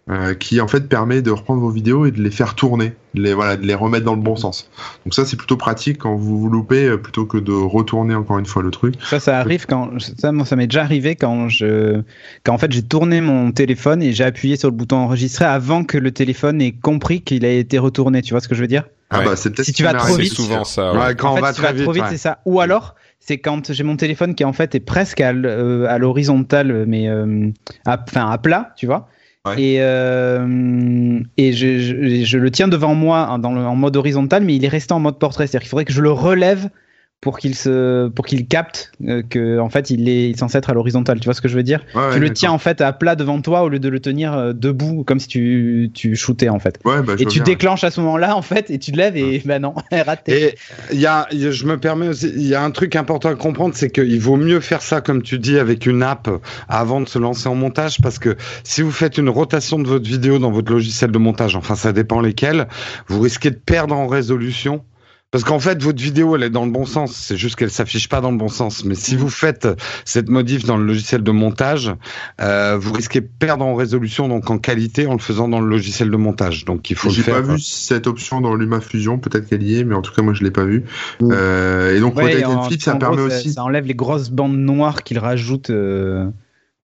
euh, qui en fait permet de reprendre vos vidéos et de les faire tourner, de les, voilà, de les remettre dans le bon sens. Donc ça c'est plutôt pratique quand vous vous loupez euh, plutôt que de retourner encore une fois le truc. Ça ça arrive quand ça ça m'est déjà arrivé quand je quand en fait j'ai tourné mon téléphone et j'ai appuyé sur le bouton enregistrer avant que le téléphone ait compris qu'il a été retourné. Tu vois ce que je veux dire? Ah bah c'est peut-être si tu vas trop vite. souvent ça. Ouais. quand on va si très tu vas trop vite, ouais. c'est ça. Ou alors c'est quand j'ai mon téléphone qui en fait est presque à, à l'horizontale mais euh, à, enfin à plat, tu vois. Et, euh, et je, je, le tiens devant moi le, en mode horizontal, mais il est resté en mode portrait. C'est-à-dire qu'il faudrait que je le relève pour qu'il se pour qu'il capte euh, que en fait il est, il est censé être à l'horizontale. Tu vois ce que je veux dire? Ouais, tu ouais, le tiens en fait à plat devant toi au lieu de le tenir euh, debout comme si tu tu shootais en fait. Ouais, bah, je et tu bien. déclenches à ce moment-là en fait et tu te lèves et bah non raté Et il y a, y a- je me permets aussi, il y a un truc important à comprendre, c'est qu'il vaut mieux faire ça, comme tu dis, avec une app avant de se lancer en montage, parce que si vous faites une rotation de votre vidéo dans votre logiciel de montage, enfin ça dépend lesquels, vous risquez de perdre en résolution. Parce qu'en fait, votre vidéo, elle est dans le bon sens. C'est juste qu'elle s'affiche pas dans le bon sens. Mais si vous faites cette modif dans le logiciel de montage, euh, vous risquez de perdre en résolution, donc en qualité, en le faisant dans le logiciel de montage. Donc il faut le J'ai pas vu cette option dans LumaFusion, peut-être qu'elle y est, mais en tout cas moi je l'ai pas vu. Mm. Euh, et donc Ouais, Rotate en- and Flip, ça permet gros, aussi. ça enlève les grosses bandes noires qu'il rajoute euh,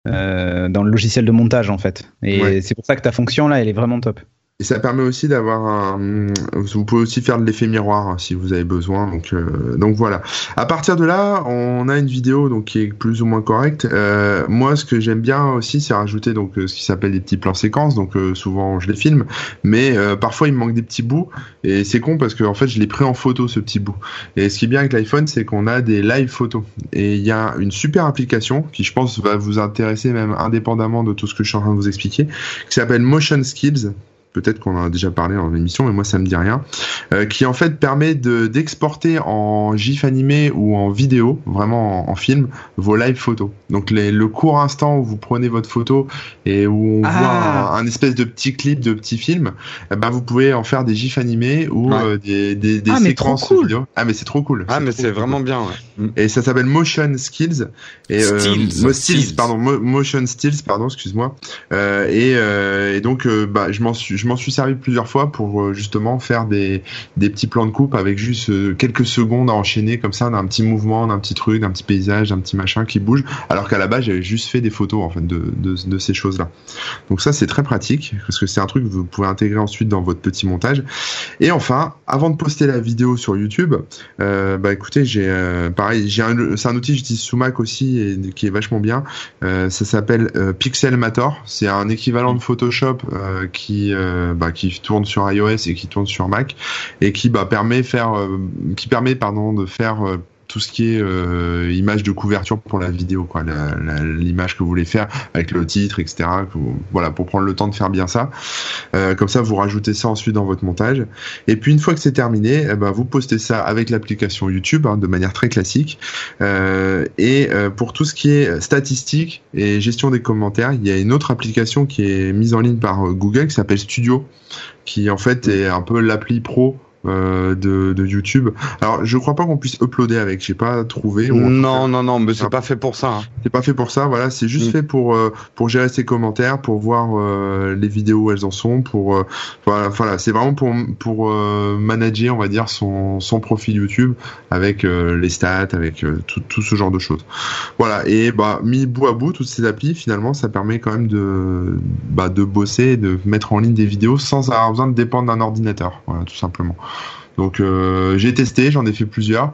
euh, dans le logiciel de montage en fait et Ouais. c'est pour ça que ta fonction là elle est vraiment top Et ça permet aussi d'avoir un. Vous pouvez aussi faire de l'effet miroir hein, si vous avez besoin. Donc, euh, donc voilà. À partir de là, on a une vidéo donc qui est plus ou moins correcte. Euh, moi, ce que j'aime bien aussi, c'est rajouter donc euh, ce qui s'appelle des petits plans séquences. Donc euh, souvent, je les filme, mais euh, parfois il me manque des petits bouts. Et c'est con parce que en fait, je l'ai pris en photo ce petit bout. Et ce qui est bien avec l'iPhone, c'est qu'on a des live photos. Et il y a une super application qui, je pense, va vous intéresser même indépendamment de tout ce que je suis en train de vous expliquer, qui s'appelle Motion Skills peut-être qu'on en a déjà parlé dans l'émission, mais moi ça me dit rien, euh, qui en fait permet de d'exporter en GIF animé ou en vidéo, vraiment en, en film, vos live photos. Donc les, le court instant où vous prenez votre photo et où on Ah. voit un, un espèce de petit clip, de petit film, eh ben vous pouvez en faire des GIFs animés ou Ouais. euh, des, des, des Ah, mais trop séquences cool. vidéo. Ah mais c'est trop cool. Ah, mais c'est cool. vraiment bien, ouais. Et ça s'appelle Motion Skills. Et, euh, Stills. Stills, pardon, Mo- Motion Stills, pardon, excuse-moi. Euh, et, euh, et donc, euh, bah, je m'en suis, je m'en suis servi plusieurs fois pour euh, justement faire des, petits plans de coupe avec juste euh, quelques secondes à enchaîner comme ça d'un petit mouvement, d'un petit truc, d'un petit paysage, d'un petit machin qui bouge. Alors qu'à la base, j'avais juste fait des photos en fait de, ces choses-là. Donc ça, c'est très pratique parce que c'est un truc que vous pouvez intégrer ensuite dans votre petit montage. Et enfin, avant de poster la vidéo sur YouTube, euh, bah écoutez, j'ai pareil, j'ai c'est un outil que j'utilise sous Mac aussi et qui est vachement bien. Ça s'appelle Pixelmator. C'est un équivalent de Photoshop qui bah, qui tourne sur iOS et qui tourne sur Mac et qui bah permet faire euh, qui permet pardon de faire euh, tout ce qui est euh, image de couverture pour la vidéo, quoi, l'image que vous voulez faire avec le titre, etc. voilà, pour prendre le temps de faire bien ça. Euh, comme ça, vous rajoutez ça ensuite dans votre montage. Et puis une fois que c'est terminé, eh ben, vous postez ça avec l'application YouTube hein, de manière très classique. Euh, et pour tout ce qui est statistique et gestion des commentaires, il y a une autre application qui est mise en ligne par Google qui s'appelle Studio, qui en fait est un peu l'appli pro. Euh, de, de YouTube. Alors, je crois pas qu'on puisse uploader avec. J'ai pas trouvé. Non, non, non, mais c'est Ah. pas fait pour ça. hein. c'est pas fait pour ça, voilà, c'est juste Mm. fait pour euh, pour gérer ses commentaires, pour voir euh, les vidéos où elles en sont, pour voilà, voilà, c'est vraiment pour pour manager, on va dire son son profil YouTube avec les stats, avec tout tout ce genre de choses. Voilà, et bah mis bout à bout toutes ces applis, finalement, ça permet quand même de bah de bosser, de mettre en ligne des vidéos sans avoir besoin de dépendre d'un ordinateur, voilà, tout simplement. Donc euh, j'ai testé, j'en ai fait plusieurs.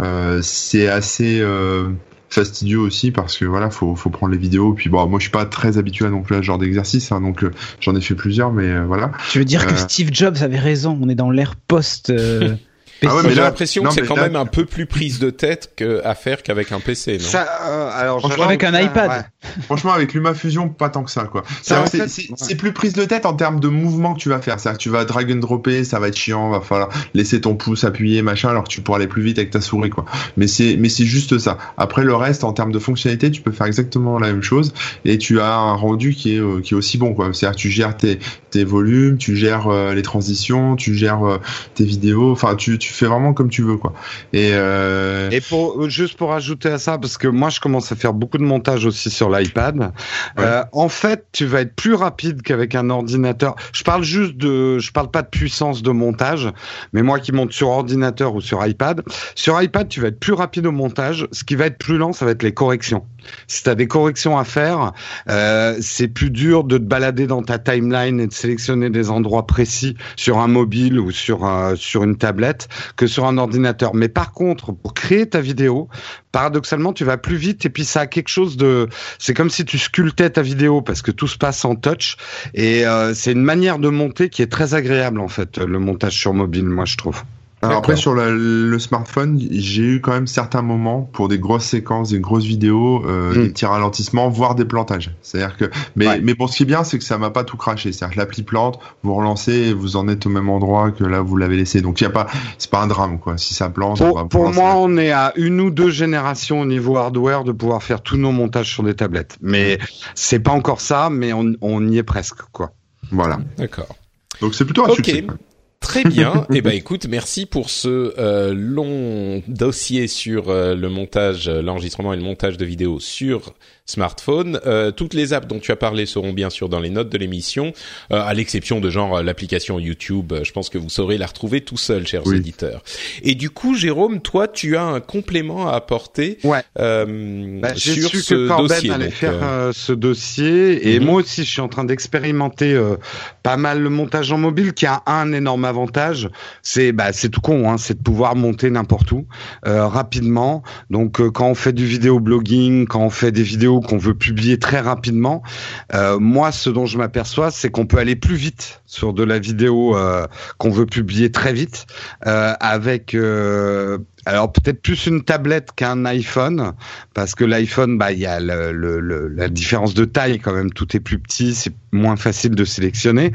Euh, c'est assez euh, fastidieux aussi parce que voilà faut faut prendre les vidéos puis bon moi je suis pas très habitué non plus à ce genre d'exercice hein, donc euh, j'en ai fait plusieurs mais euh, voilà tu veux dire que. Steve Jobs avait raison on est dans l'ère post euh, Ah ouais, mais j'ai l'impression que c'est quand même un peu plus prise de tête que à faire qu'avec un PC, non? Ça, euh, alors, Franchement, avec un iPad. Franchement, avec LumaFusion, pas tant que ça, quoi. C'est plus prise de tête en termes de mouvement que tu vas faire. C'est-à-dire que tu vas drag and dropper, ça va être chiant, va falloir laisser ton pouce appuyer, machin, alors que tu pourras aller plus vite avec ta souris, quoi. Mais c'est, mais c'est juste ça. Après, le reste, en termes de fonctionnalité, tu peux faire exactement la même chose et tu as un rendu qui est, euh, qui est aussi bon, quoi. C'est-à-dire que tu gères tes, tes volumes, tu gères euh, les transitions, tu gères tes vidéos, enfin, tu, tu tu fais vraiment comme tu veux quoi. Et euh... et pour juste pour ajouter à ça parce que moi je commence à faire beaucoup de montage aussi sur l'iPad. Euh, en fait, tu vas être plus rapide qu'avec un ordinateur. Je parle juste de je parle pas de puissance de montage, mais moi qui monte sur ordinateur ou sur iPad, sur iPad, tu vas être plus rapide au montage, ce qui va être plus lent, ça va être les corrections. Si tu as des corrections à faire, euh, c'est plus dur de te balader dans ta timeline et de sélectionner des endroits précis sur un mobile ou sur euh, sur une tablette que sur un ordinateur. Mais par contre, pour créer ta vidéo, paradoxalement, tu vas plus vite et puis ça a quelque chose de, c'est comme si tu sculptais ta vidéo parce que tout se passe en touch et euh, c'est une manière de monter qui est très agréable en fait, le montage sur mobile, moi je trouve. Alors après sur le smartphone, j'ai eu quand même certains moments pour des grosses séquences, des grosses vidéos, euh, hmm. des petits ralentissements, voire des plantages. C'est-à-dire que, mais mais pour ce qui est bien, c'est que ça m'a pas tout craché. C'est-à-dire que l'appli plante, vous relancez, et vous en êtes au même endroit que là vous l'avez laissé. Donc il y a pas, c'est pas un drame quoi. Si ça plante, pour, pour moi, on est à une ou deux générations au niveau hardware de pouvoir faire tous nos montages sur des tablettes. Mais c'est pas encore ça, mais on, on y est presque quoi. Voilà. D'accord. Donc c'est plutôt un succès. Très bien. eh ben écoute, merci pour ce euh, long dossier sur euh, le montage, euh, l'enregistrement et le montage de vidéos sur smartphone. Euh, toutes les apps dont tu as parlé seront bien sûr dans les notes de l'émission, euh, à l'exception de genre l'application YouTube. Je pense que vous saurez la retrouver tout seul, chers éditeurs. Et du coup, Jérôme, toi, tu as un complément à apporter ouais. euh, bah, sur su ce que Corben dossier. allait faire euh, ce dossier, et mhm. moi aussi, je suis en train d'expérimenter pas mal le montage en mobile, qui a un énorme avantage, c'est bah c'est tout con, hein, c'est de pouvoir monter n'importe où rapidement. Donc quand on fait du vidéo blogging, quand on fait des vidéos qu'on veut publier très rapidement, euh, moi, ce dont je m'aperçois, c'est qu'on peut aller plus vite sur de la vidéo euh, qu'on veut publier très vite euh, avec alors peut-être plus une tablette qu'un iPhone, parce que l'iPhone, bah il y a le, le, la différence de taille quand même, tout est plus petit, c'est moins facile de sélectionner,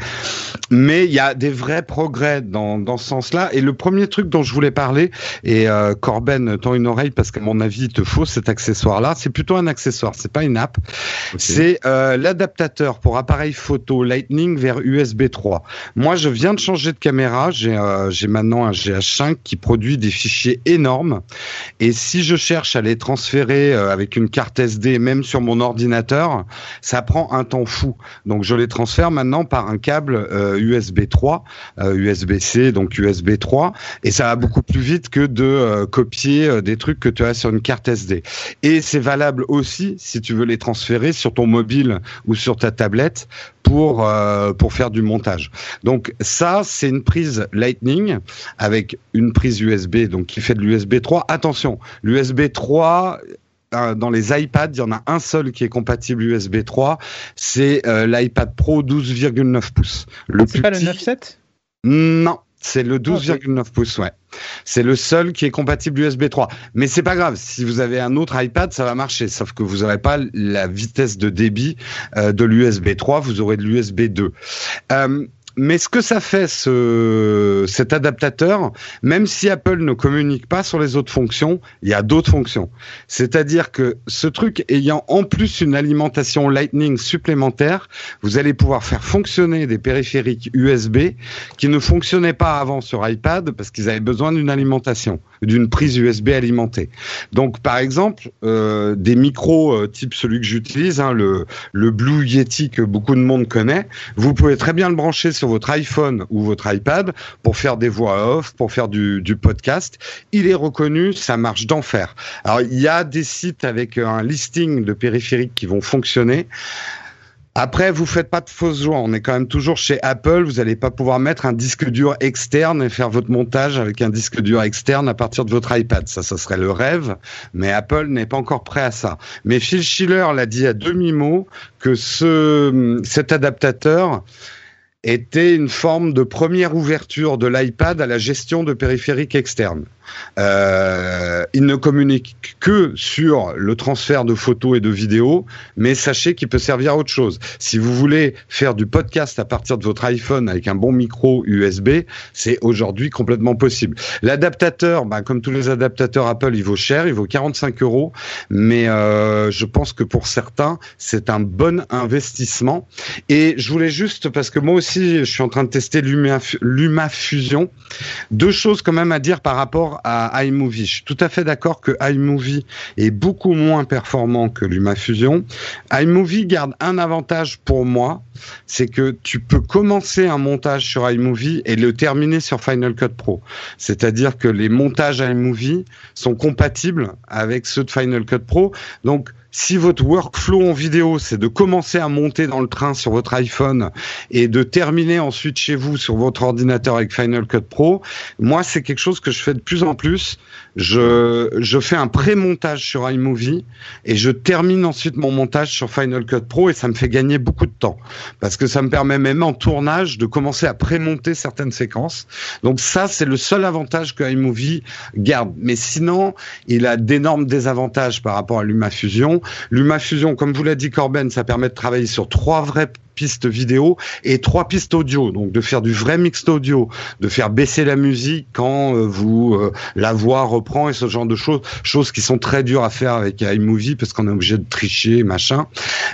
mais il y a des vrais progrès dans, dans ce sens-là. Et le premier truc dont je voulais parler, et euh, Corben tend une oreille parce qu'à mon avis il te faut cet accessoire-là, c'est plutôt un accessoire, c'est pas une app, c'est euh, l'adaptateur pour appareil photo Lightning vers USB 3. Moi je viens de changer de caméra, j'ai euh, j'ai maintenant un GH5 qui produit des fichiers énormes Et si je cherche à les transférer euh, avec une carte SD, même sur mon ordinateur, ça prend un temps fou. Donc je les transfère maintenant par un câble USB 3, USB-C, donc USB 3, et ça va beaucoup plus vite que de euh, copier euh, des trucs que tu as sur une carte SD. Et c'est valable aussi si tu veux les transférer sur ton mobile ou sur ta tablette pour pour faire du montage. Donc ça c'est une prise Lightning avec une prise USB donc qui fait de l'USB 3. Attention, l'USB 3 euh, dans les iPads, il y en a un seul qui est compatible USB 3, c'est euh, l'iPad Pro 12,9 pouces. Le c'est pas le 9.7 Non, c'est le 12,9 ah, pouces, ouais. C'est le seul qui est compatible USB 3. Mais c'est pas grave. Si vous avez un autre iPad, ça va marcher. Sauf que vous n'aurez pas la vitesse de débit euh, de l'USB 3. Vous aurez de l'USB 2. Euh, mais ce que ça fait, ce, cet adaptateur, même si Apple ne communique pas sur les autres fonctions, il y a d'autres fonctions. C'est-à-dire que ce truc ayant en plus une alimentation Lightning supplémentaire, vous allez pouvoir faire fonctionner des périphériques USB qui ne fonctionnaient pas avant sur iPad parce qu'ils avaient besoin d'une alimentation, d'une prise USB alimentée. Donc, par exemple, euh, des micros euh, type celui que j'utilise, hein, le, le Blue Yeti que beaucoup de monde connaît, vous pouvez très bien le brancher sur votre iPhone ou votre iPad pour faire des voix off, pour faire du, podcast. Il est reconnu, ça marche d'enfer. Alors il y a des sites avec un listing de périphériques qui vont fonctionner. Après, vous faites pas de fausses joie. On est quand même toujours chez Apple. Vous n'allez pas pouvoir mettre un disque dur externe et faire votre montage avec un disque dur externe à partir de votre iPad. Ça, ça serait le rêve. Mais Apple n'est pas encore prêt à ça. Mais Phil Schiller l'a dit à demi-mot que ce, cet adaptateur, était une forme de première ouverture de l'iPad à la gestion de périphériques externes. Euh, il ne communique que sur le transfert de photos et de vidéos, mais sachez qu'il peut servir à autre chose. Si vous voulez faire du podcast à partir de votre iPhone avec un bon micro USB, c'est aujourd'hui complètement possible. L'adaptateur, bah, comme tous les adaptateurs Apple, il vaut cher, il vaut 45 euros, mais euh, je pense que pour certains, c'est un bon investissement. Et je voulais juste, parce que moi aussi, je suis en train de tester l'UmaFusion, deux choses quand même à dire par rapport à iMovie. Je suis tout à fait d'accord que iMovie est beaucoup moins performant que LumaFusion. iMovie garde un avantage pour moi, c'est que tu peux commencer un montage sur iMovie et le terminer sur Final Cut Pro. C'est-à-dire que les montages iMovie sont compatibles avec ceux de Final Cut Pro. Donc, si votre workflow en vidéo, c'est de commencer à monter dans le train sur votre iPhone et de terminer ensuite chez vous sur votre ordinateur avec Final Cut Pro, moi, c'est quelque chose que je fais de plus en plus. Je, je fais un pré-montage sur iMovie et je termine ensuite mon montage sur Final Cut Pro et ça me fait gagner beaucoup de temps parce que ça me permet même en tournage de commencer à pré-monter certaines séquences. Donc ça, c'est le seul avantage que iMovie garde. Mais sinon, il a d'énormes désavantages par rapport à LumaFusion. LumaFusion, comme vous l'a dit Corben, ça permet de travailler sur trois vraies pistes vidéo et trois pistes audio. Donc de faire du vrai mix audio, de faire baisser la musique quand euh, vous euh, la voix reprend et ce genre de choses, choses qui sont très dures à faire avec iMovie parce qu'on est obligé de tricher, machin.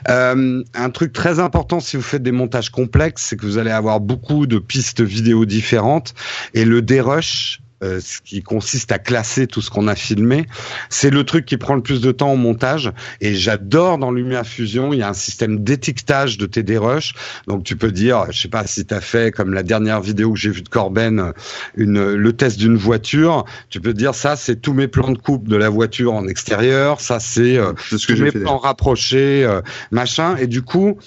Euh, un truc très important si vous faites des montages complexes, c'est que vous allez avoir beaucoup de pistes vidéo différentes et le dérush euh, ce qui consiste à classer tout ce qu'on a filmé. C'est le truc qui prend le plus de temps au montage. Et j'adore dans Lumia Fusion, il y a un système d'étiquetage de tes dérush. Donc tu peux dire, je sais pas si tu as fait comme la dernière vidéo que j'ai vue de Corben, une, le test d'une voiture. Tu peux dire ça, c'est tous mes plans de coupe de la voiture en extérieur. Ça, c'est euh, ce que tous mes fait plans rapprochés, euh, machin. Et du coup,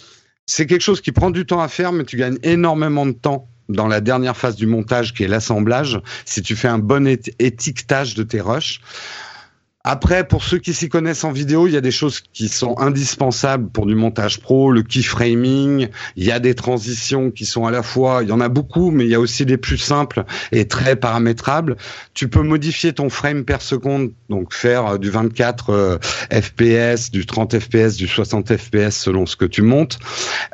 c'est quelque chose qui prend du temps à faire, mais tu gagnes énormément de temps dans la dernière phase du montage qui est l'assemblage, si tu fais un bon étiquetage de tes rushs. Après, pour ceux qui s'y connaissent en vidéo, il y a des choses qui sont indispensables pour du montage pro, le keyframing, il y a des transitions qui sont à la fois, il y en a beaucoup, mais il y a aussi des plus simples et très paramétrables. Tu peux modifier ton frame per seconde, donc faire euh, du 24 euh, FPS, du 30 FPS, du 60 FPS selon ce que tu montes.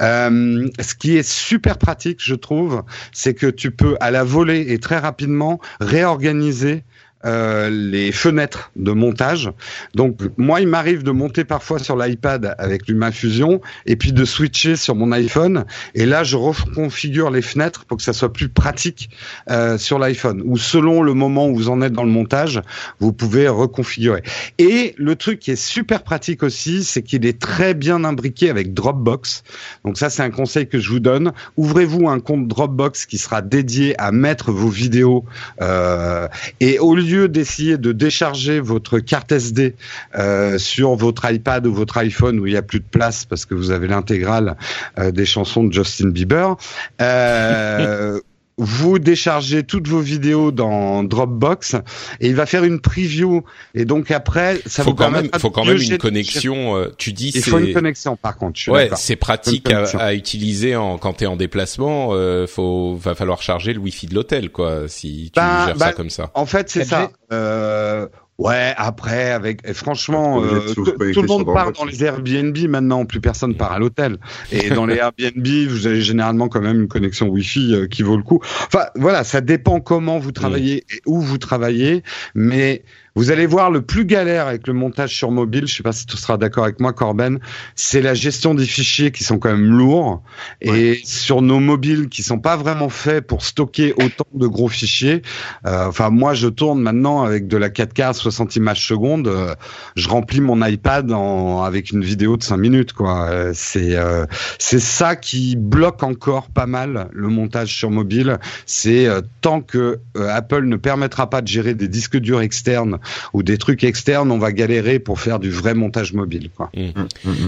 Euh, ce qui est super pratique, je trouve, c'est que tu peux à la volée et très rapidement réorganiser euh, les fenêtres de montage. Donc moi, il m'arrive de monter parfois sur l'iPad avec LumaFusion et puis de switcher sur mon iPhone. Et là, je reconfigure les fenêtres pour que ça soit plus pratique euh, sur l'iPhone. Ou selon le moment où vous en êtes dans le montage, vous pouvez reconfigurer. Et le truc qui est super pratique aussi, c'est qu'il est très bien imbriqué avec Dropbox. Donc ça, c'est un conseil que je vous donne. Ouvrez-vous un compte Dropbox qui sera dédié à mettre vos vidéos. Euh, et au lieu d'essayer de décharger votre carte SD euh, sur votre iPad ou votre iPhone où il n'y a plus de place parce que vous avez l'intégrale euh, des chansons de Justin Bieber, euh, vous déchargez toutes vos vidéos dans Dropbox et il va faire une preview et donc après ça faut vous quand même faut quand même une connexion euh, tu dis Il faut une connexion par contre. Je suis ouais c'est pratique à, utiliser en quand t'es en déplacement euh, faut va falloir charger le wifi de l'hôtel quoi si tu Bah, gères bah, ça comme ça En fait, c'est 4G. ça. Euh, ouais, après, avec franchement, euh, tout, le monde part dans les Airbnb maintenant. Plus personne part à l'hôtel. Et dans les Airbnb, vous avez généralement quand même une connexion Wi-Fi euh, qui vaut le coup. Enfin, voilà, ça dépend comment vous travaillez et où vous travaillez, mais vous allez voir le plus galère avec le montage sur mobile. Je sais pas si tu seras d'accord avec moi, Corben. C'est la gestion des fichiers qui sont quand même lourds et sur nos mobiles qui sont pas vraiment faits pour stocker autant de gros fichiers. Euh, enfin, moi, je tourne maintenant avec de la 4K à 60 images secondes. Euh, je remplis mon iPad en, avec une vidéo de 5 minutes, quoi. Euh, c'est euh, c'est ça qui bloque encore pas mal le montage sur mobile. C'est euh, tant que Apple ne permettra pas de gérer des disques durs externes ou des trucs externes, on va galérer pour faire du vrai montage mobile, quoi.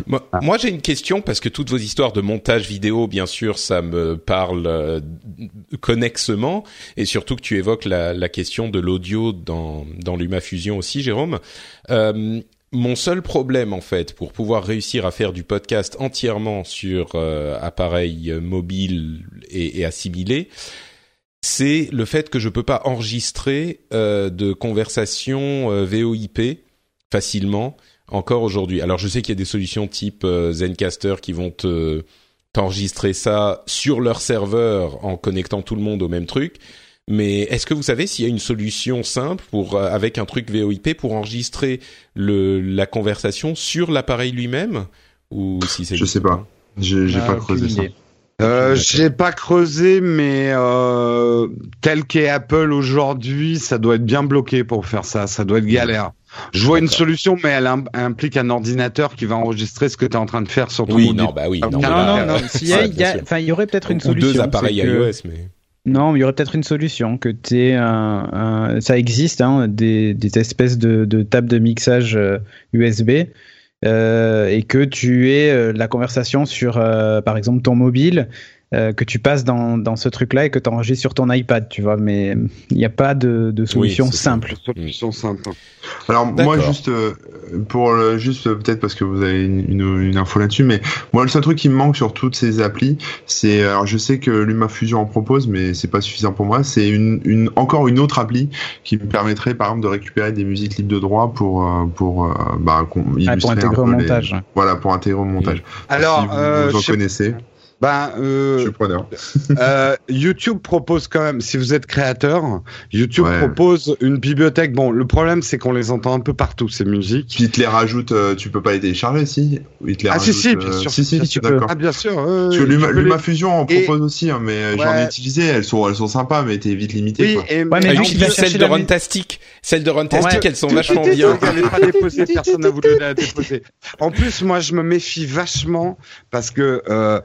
Moi, Ah. moi, j'ai une question parce que toutes vos histoires de montage vidéo, bien sûr, ça me parle euh, connexement et surtout que tu évoques la, la question de l'audio dans dans LumaFusion aussi, Jérôme. Euh, mon seul problème en fait pour pouvoir réussir à faire du podcast entièrement sur euh, appareil mobile et, et assimilé, c'est le fait que je peux pas enregistrer euh, de conversations euh, VoIP facilement encore aujourd'hui. Alors je sais qu'il y a des solutions type euh, Zencaster qui vont te t'enregistrer ça sur leur serveur en connectant tout le monde au même truc. Mais est-ce que vous savez s'il y a une solution simple pour euh, avec un truc VoIP pour enregistrer le la conversation sur l'appareil lui-même ou si c'est Je sais pas. J'ai Ah, pas creusé ça. idée. Euh, j'ai pas creusé, mais euh, tel qu'est Apple aujourd'hui, ça doit être bien bloqué pour faire ça. Ça doit être galère. Je vois une solution, mais elle im- implique un ordinateur qui va enregistrer ce que tu es en train de faire sur ton Oui, mobile. non, bah oui, Ah, non, non, Non, non, euh, S'il y a- ça, il y a- il aurait peut-être une Ou solution. deux appareils que- iOS, mais Non, il y aurait peut-être une solution que tu un, un, ça existe, hein, des, des espèces de, de tables de mixage USB euh, et que tu aies euh, la conversation sur, euh, par exemple, ton mobile, euh, que tu passes dans, dans ce truc-là et que tu enregistres sur ton iPad, tu vois. Mais il n'y a pas de, de solution simple. Solution simple. Alors moi juste euh, pour le, juste peut-être parce que vous avez une, une, une info là-dessus, mais moi le seul truc qui me manque sur toutes ces applis, c'est alors je sais que LumaFusion en propose, mais c'est pas suffisant pour moi. C'est une, une encore une autre appli qui me permettrait par exemple de récupérer des musiques libres de droit pour euh, pour bah, Ouais, pour intégrer au les- montage. Voilà pour intégrer au montage. Alors, si vous, euh, vous en je sais- Ben, je euh, suis preneur. euh, YouTube propose quand même, si vous êtes créateur, YouTube Ouais. propose une bibliothèque. Bon, le problème, c'est qu'on les entend un peu partout, ces musiques. Puis il te les rajoute, euh, tu peux pas les télécharger si? Il te les Ah, si, rajoute, si, bien euh, sûr. Si, si, Si, tu. Ah, bien sûr. euh, Parce que les- LumaFusion en Et- propose aussi, hein, mais euh, j'en ai utilisé, elles sont, elles sont sympas, mais t'es vite limité. Oui, quoi. et, Ouais, mais vas celles de Runtastic. Celles de Runtastic, Ouais. elles sont vachement bien. Pas déposée, personne n'a voulu la déposer. En plus, moi, je me méfie vachement parce que euh,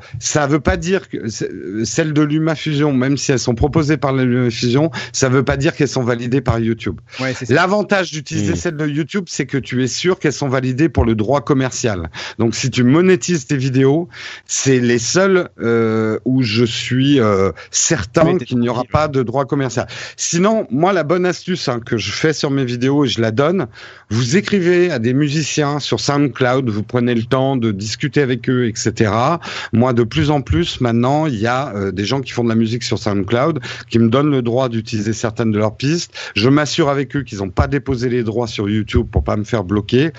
ça veut pas dire que celles de LumaFusion, même si elles sont proposées par la LumaFusion, ça veut pas dire qu'elles sont validées par YouTube. Ouais. L'avantage d'utiliser celles de YouTube, c'est que tu es sûr qu'elles sont validées pour le droit commercial. Donc, si tu monétises tes vidéos, c'est les seules euh, où je suis euh, certain qu'il n'y aura pas de droit commercial. Sinon, moi, la bonne astuce hein, que je fais sur mes vidéos et je la donne, vous écrivez à des musiciens sur SoundCloud, vous prenez le temps de discuter avec eux, etc. Moi, de plus en plus, maintenant, il y a euh, des gens qui font de la musique sur SoundCloud qui me donnent le droit d'utiliser certaines de leurs pistes. Je m'assure avec eux qu'ils n'ont pas déposé les droits sur YouTube pour pas me faire bloquer.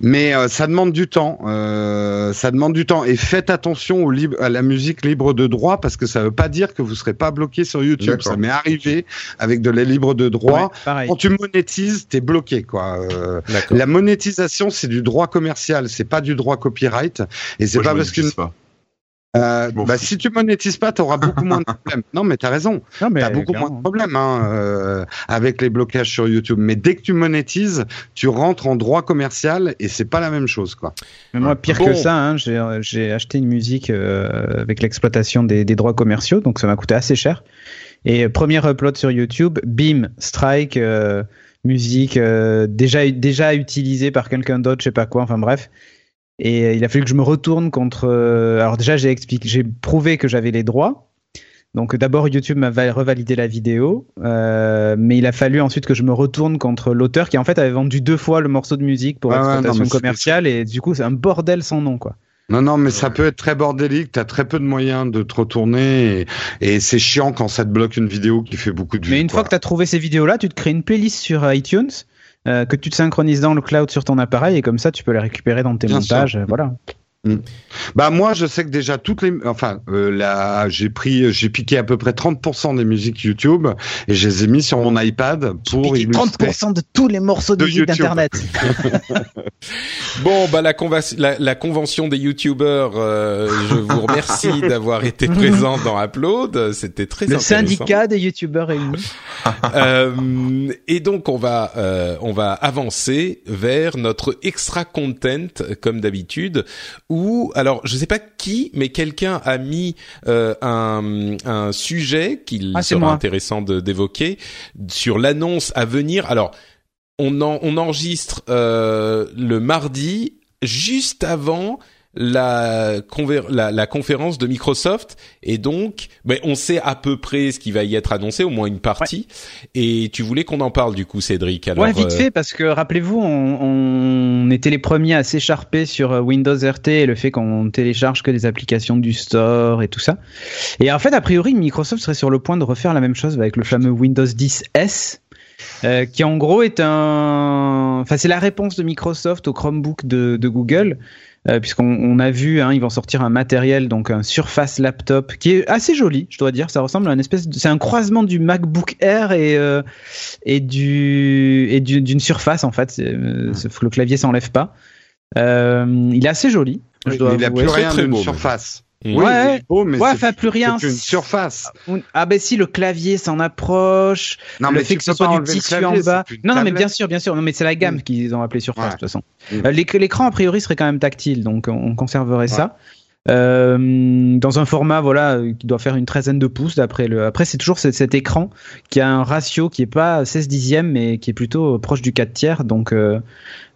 Mais euh, ça demande du temps. Euh, ça demande du temps. Et faites attention au libre, à la musique libre de droit parce que ça veut pas dire que vous serez pas bloqué sur YouTube. Ça m'est arrivé avec de la libre de droit. Ouais. Quand tu monétises, t'es bloqué, quoi. La monétisation, c'est du droit commercial, c'est pas du droit copyright. Et c'est pas parce pas. euh, m'en bah, si tu monétises pas, t'auras beaucoup moins de problèmes. Non, mais t'as raison. Non, mais T'as beaucoup clairement. moins de problèmes hein, euh, avec les blocages sur YouTube. Mais dès que tu monétises, tu rentres en droit commercial et c'est pas la même chose, quoi. Mais moi, pire Bon. que ça, hein, j'ai acheté une musique euh, avec l'exploitation des, des droits commerciaux, donc ça m'a coûté assez cher. Et premier upload sur YouTube, bim, strike, euh, musique euh, déjà déjà utilisée par quelqu'un d'autre, je sais pas quoi, enfin bref. Et euh, il a fallu que je me retourne contre. euh, alors déjà, j'ai expliqué, j'ai prouvé que j'avais les droits. Donc d'abord YouTube m'a va- revalidé la vidéo, euh, mais il a fallu ensuite que je me retourne contre l'auteur qui en fait avait vendu deux fois le morceau de musique pour ouais, non, exploitation commerciale et du coup c'est un bordel sans nom quoi. Non, non, mais ça peut être très bordélique. T'as très peu de moyens de te retourner et, et c'est chiant quand ça te bloque une vidéo qui fait beaucoup de vues. Mais une quoi. fois que tu as trouvé ces vidéos-là, tu te crées une playlist sur iTunes, euh, que tu te synchronises dans le cloud sur ton appareil et comme ça tu peux les récupérer dans tes Bien montages. euh, Voilà. Bah moi je sais que déjà toutes les enfin euh, là j'ai pris j'ai piqué à peu près 30% des musiques YouTube et je les ai mis sur mon iPad pour illustrer. 30% de tous les morceaux de, De musique d'internet. Bon, bah la, la, la convention des youtubeurs, euh, je vous remercie d'avoir été présent dans Upload. C'était très le intéressant. syndicat des youtubeurs réunis. Euh, et donc on va euh, on va avancer vers notre extra content comme d'habitude où alors je sais pas qui mais quelqu'un a mis euh, un un sujet qu'il Ah, sera intéressant d'évoquer sur l'annonce à venir. Alors on en, on enregistre euh, le mardi juste avant la, la, la, conférence de Microsoft et donc ben, on sait à peu près ce qui va y être annoncé, au moins une partie. Et tu voulais qu'on en parle du coup, Cédric. Alors, ouais, vite fait, parce que rappelez-vous, on, on, était les premiers à s'écharper sur Windows RT et le fait qu'on télécharge que des applications du store et tout ça. Et en fait, a priori, Microsoft serait sur le point de refaire la même chose avec le fameux Windows 10 S. Euh, qui en gros est un, enfin c'est la réponse de Microsoft au Chromebook de, de Google, euh, puisqu'on a vu, hein, ils vont sortir un matériel, donc un Surface Laptop, qui est assez joli, je dois dire. Ça ressemble à une espèce, c'est un croisement du MacBook Air et euh, et du et d'une Surface en fait. Euh, le clavier s'enlève pas. Euh, il est assez joli. Je dois il a plus rien d'une Surface. Ouais, beau, mais ouais, plus rien. C'est une surface. Ah ben si le clavier s'en approche, non, le mais fait que ce soit du tissu en bas. Non, non, mais bien sûr, bien sûr. Non, mais c'est la gamme mm. qu'ils ont appelé surface de toute façon. Mm. Euh, l'écran a priori serait quand même tactile, donc on conserverait ça. Euh, dans un format voilà qui doit faire une treizaine de pouces d'après le. Après c'est toujours cet, cet, écran qui a un ratio qui est pas 16 dixièmes mais qui est plutôt proche du 4 tiers donc euh,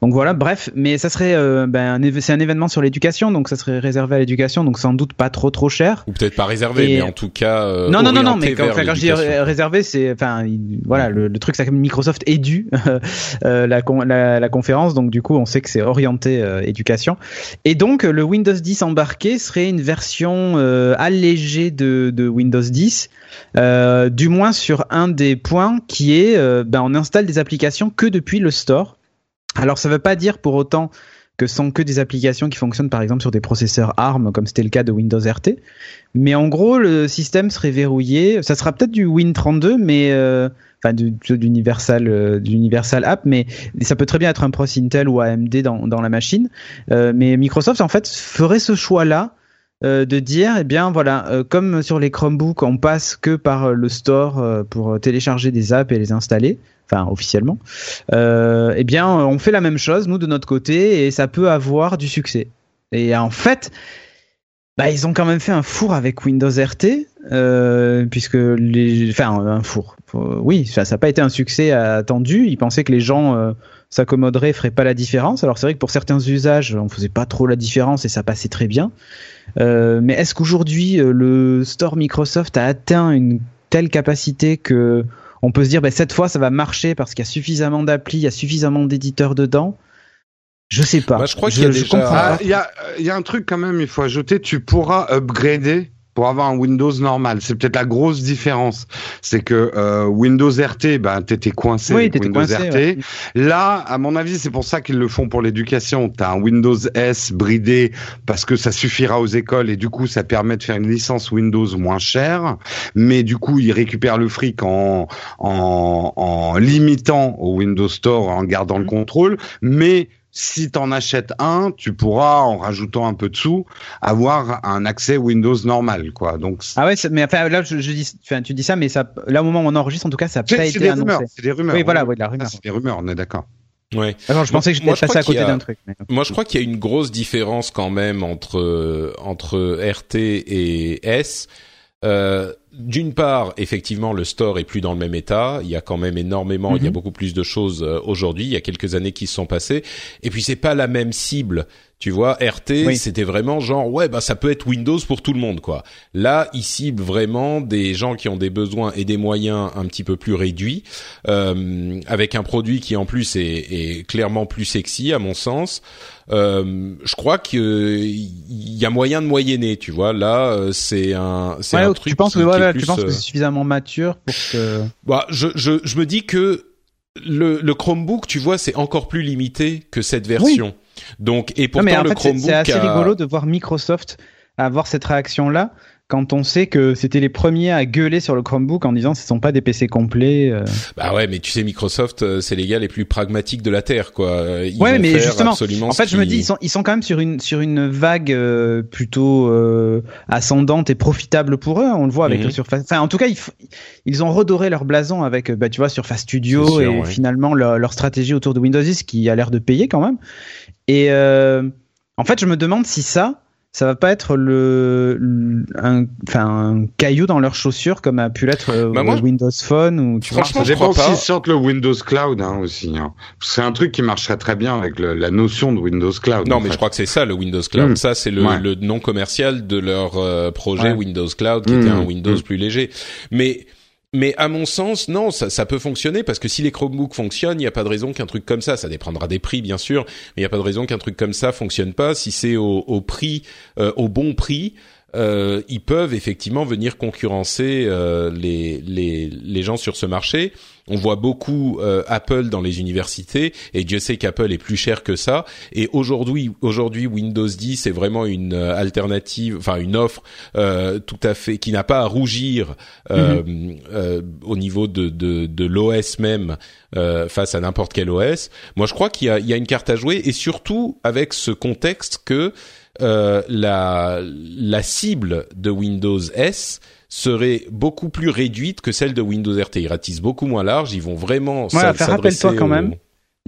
donc voilà, bref, mais ça serait, euh, ben, c'est un événement sur l'éducation, donc ça serait réservé à l'éducation, donc sans doute pas trop trop cher. Ou peut-être pas réservé, mais en tout cas. Euh, non non non non, mais quand, quand je dis réservé, c'est, enfin, voilà, le, le truc, c'est que Microsoft édu euh, la, la, la, conférence, donc du coup, on sait que c'est orienté euh, éducation. Et donc, le Windows 10 embarqué serait une version allégée de, de Windows 10. du moins sur un des points qui est, ben, on installe des applications que depuis le store. Alors ça ne veut pas dire pour autant que ce sont que des applications qui fonctionnent par exemple sur des processeurs ARM comme c'était le cas de Windows RT. Mais en gros, le système serait verrouillé. Ça sera peut-être du Win32, mais euh, enfin du, d'Universal, euh, d'Universal App, mais ça peut très bien être un processeur Intel ou AMD dans, dans la machine. Euh, mais Microsoft en fait ferait ce choix-là euh, de dire, eh bien voilà, euh, comme sur les Chromebooks, on passe que par le store pour télécharger des apps et les installer enfin officiellement, euh, eh bien on fait la même chose nous de notre côté et ça peut avoir du succès. Et en fait, bah, ils ont quand même fait un four avec Windows RT, euh, puisque les, enfin un four. Oui, ça n'a pas été un succès attendu. Ils pensaient que les gens euh, s'accommoderaient, feraient pas la différence. Alors c'est vrai que pour certains usages, on faisait pas trop la différence et ça passait très bien. Euh, mais est-ce qu'aujourd'hui le store Microsoft a atteint une telle capacité que on peut se dire, bah, cette fois, ça va marcher parce qu'il y a suffisamment d'applis, il y a suffisamment d'éditeurs dedans? Je sais pas. je crois qu'il y a déjà... Ah, il y, a, y a un truc quand même, il faut ajouter, tu pourras upgrader pour avoir un Windows normal. C'est peut-être la grosse différence. C'est que euh, Windows RT, ben, t'étais coincé avec Windows RT. Là, à mon avis, c'est pour ça qu'ils le font pour l'éducation. T'as un Windows S bridé parce que ça suffira aux écoles et du coup, ça permet de faire une licence Windows moins chère. Mais du coup, ils récupèrent le fric en, en, en limitant au Windows Store, en gardant le mmh. contrôle. Mais si tu en achètes un, tu pourras, en rajoutant un peu de sous, avoir un accès Windows normal, quoi. Donc ah ouais, mais enfin là, je, dis, enfin, tu dis ça, mais ça, là au moment où on enregistre, en tout cas, ça n'a pas été annoncé. C'est des rumeurs. Oui, voilà, oui, la rumeur. C'est des rumeurs, on est d'accord. Ouais. je pensais que j'étais passé à côté d'un truc. Moi, je crois qu'il y a une grosse différence quand même entre entre RT et S. Euh, d'une part, effectivement, le store est plus dans le même état. Il y a quand même énormément, il y a mhm. beaucoup plus de choses euh, aujourd'hui. Il y a quelques années qui se sont passées. Et puis c'est pas la même cible. Tu vois, RT, c'était vraiment genre ouais bah ça peut être Windows pour tout le monde quoi. Là, il cible vraiment des gens qui ont des besoins et des moyens un petit peu plus réduits, euh, avec un produit qui en plus est, est clairement plus sexy à mon sens. Euh, je crois que il y a moyen de moyenner, tu vois. Là, euh, c'est un, c'est un truc. Tu penses que voilà, tu penses que c'est suffisamment mature pour que. Bah, je, je, je me dis que le, le Chromebook, tu vois, c'est encore plus limité que cette version. Donc, et pourtant, le Chromebook. C'est assez rigolo de voir Microsoft avoir cette réaction là quand on sait que c'était les premiers à gueuler sur le Chromebook en disant ce ne sont pas des PC complets. Euh. Bah ouais, mais tu sais Microsoft, euh, c'est les gars les plus pragmatiques de la terre, quoi. Ils ouais, mais justement, en fait, je me dis ils sont ils sont quand même sur une sur une vague euh, plutôt ascendante et profitable pour eux. On le voit avec mhm. le Surface. Enfin, en tout cas, ils ils ont redoré leur blason avec bah tu vois Surface Studio et finalement leur, leur, stratégie autour de Windows 10 qui a l'air de payer quand même. Et en fait, je me demande si ça ça va pas être le, le- un, enfin, un caillou dans leurs chaussures comme a pu l'être euh, Bah, Windows Phone ou tu vois. Franchement, Ça je dépend crois pas. s'ils sortent le Windows Cloud hein, aussi. Hein. C'est un truc qui marcherait très bien avec le- la notion de Windows Cloud. Non, mais fait. je crois que c'est ça le Windows Cloud. Mm. Ça, c'est le, Ouais. le nom commercial de leur euh, projet Ouais. Windows Cloud, qui était un Windows Mm. plus léger. Mais mais à mon sens, non, ça, peut fonctionner parce que si les Chromebooks fonctionnent, il n'y a pas de raison qu'un truc comme ça, ça dépendra des prix bien sûr, mais il n'y a pas de raison qu'un truc comme ça fonctionne pas. Si c'est au, au prix, euh, au bon prix, euh, ils peuvent effectivement venir concurrencer euh, les, les, les gens sur ce marché. On voit beaucoup euh, Apple dans les universités et Dieu sait qu'Apple est plus cher que ça. Et aujourd'hui, aujourd'hui Windows 10 est vraiment une euh, alternative, enfin une offre euh, tout à fait qui n'a pas à rougir euh, euh, au niveau de de, de l'OS même euh, face à n'importe quel OS. Moi, je crois qu'il y a, il y a une carte à jouer et surtout avec ce contexte que euh, la la cible de Windows S serait beaucoup plus réduite que celle de Windows RT. Ils ratissent beaucoup moins large. Ils vont vraiment Ouais, s'adresser rappelle-toi quand aux- même.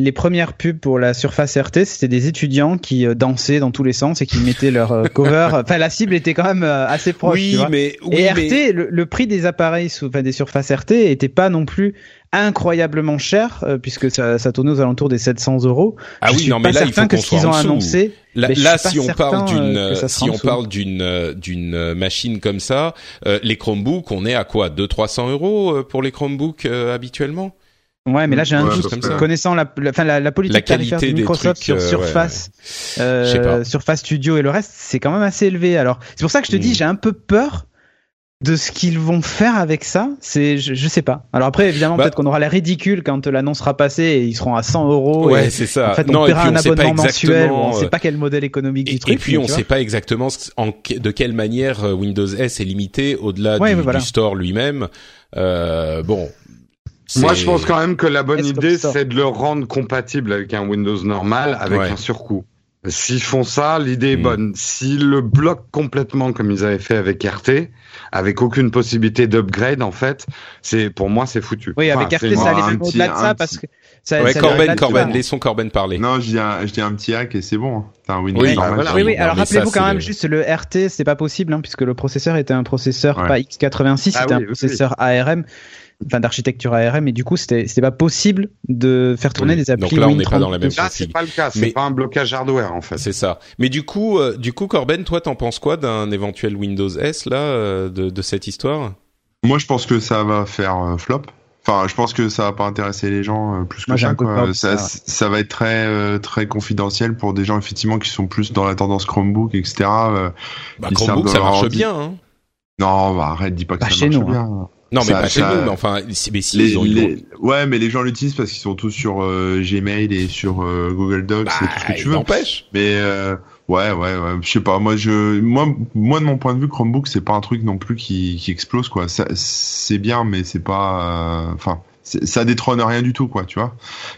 Les premières pubs pour la Surface RT, c'était des étudiants qui euh, dansaient dans tous les sens et qui mettaient leur euh, cover. Enfin, la cible était quand même euh, assez proche. tu Oui, vois. mais oui, et mais- RT, le, le prix des appareils, sous- enfin des surfaces RT, était pas non plus incroyablement cher euh, puisque ça, ça tournait aux alentours des 700 euros. ah Je oui, suis non, pas mais là, il faut que qu'on ce qu'ils soit ont annoncé. Là, si on parle d'une, si on parle d'une d'une machine comme ça, euh, les Chromebooks, on est à quoi, 200-300 euros euh, pour les Chromebooks euh, habituellement? Ouais, mais là j'ai un Ouais, doute. Connaissant la, la, enfin, la, la politique La tarifaire de Microsoft trucs, sur euh, Surface, euh. Surface Studio et le reste, c'est quand même assez élevé. Alors, c'est pour ça que je te dis, Mm. j'ai un peu peur de ce qu'ils vont faire avec ça. C'est, je, je sais pas. Alors après, évidemment, Bah- peut-être qu'on aura l'air ridicule quand l'annonce sera passée et ils seront à 100 euros. Ouais, c'est ça. en fait, on non, paiera un abonnement mensuel. On euh, sait pas quel modèle économique Et, du truc. et puis on tu sait pas exactement en, de quelle manière euh, Windows S est limité au-delà Ouais, du, mais voilà. du store lui-même. Euh, bon. Moi, c'est- je pense quand même que la bonne idée, c'est de le rendre compatible avec un Windows normal, avec Ouais. un surcoût. S'ils font ça, l'idée est Mm. bonne. S'ils le bloquent complètement comme ils avaient fait avec RT, avec aucune possibilité d'upgrade, en fait, c'est pour moi c'est foutu. Oui, Enfin, avec RT, c'est- ça allait un même petit- au-delà de ça petit- parce que ça, Ouais, ça Corben, Corben, laissons Corben parler. Non, je dis un, je dis un petit hack et c'est bon. T'as un Windows Oui, normal. bah voilà. Oui, oui, alors rappelez-vous quand c'est même le- juste le RT, c'était pas possible, hein, puisque le processeur était un processeur Ouais. pas x86, Ah c'était oui, un oui, processeur ARM, enfin d'architecture ARM, et du coup c'était c'était pas possible de faire tourner Oui. des applis Donc là, on n'est Win32 pas dans la même Là, c'est pas le cas. C'est Mais- pas un blocage hardware, en fait. C'est ça. Mais du coup, euh, du coup, Corben, toi, t'en penses quoi d'un éventuel Windows S là, euh, de, de cette histoire? Moi, je pense que ça va faire euh, flop. Enfin, je pense que ça va pas intéresser les gens euh, plus que Moi, ça. Quoi. Ça, ça, ça va être très euh, très confidentiel pour des gens effectivement qui sont plus dans la tendance Chromebook, etc. euh, bah, Chromebook, ça marche bien. Hein non, bah, arrête, dis pas que ça marche nous, bien. Non, mais pas chez nous. Mais enfin, si, mais si, Les- ils ont, les- Ouais, mais les gens l'utilisent parce qu'ils sont tous sur euh, Gmail et sur euh, Google Docs Bah, et tout ce que tu veux. n'empêche. Mais euh, ouais, ouais, ouais, je sais pas. Moi, je, moi, moi, de mon point de vue, Chromebook, c'est pas un truc non plus qui, qui explose quoi. C'est bien, mais c'est pas, euh, enfin, ça détrône rien du tout quoi, tu vois.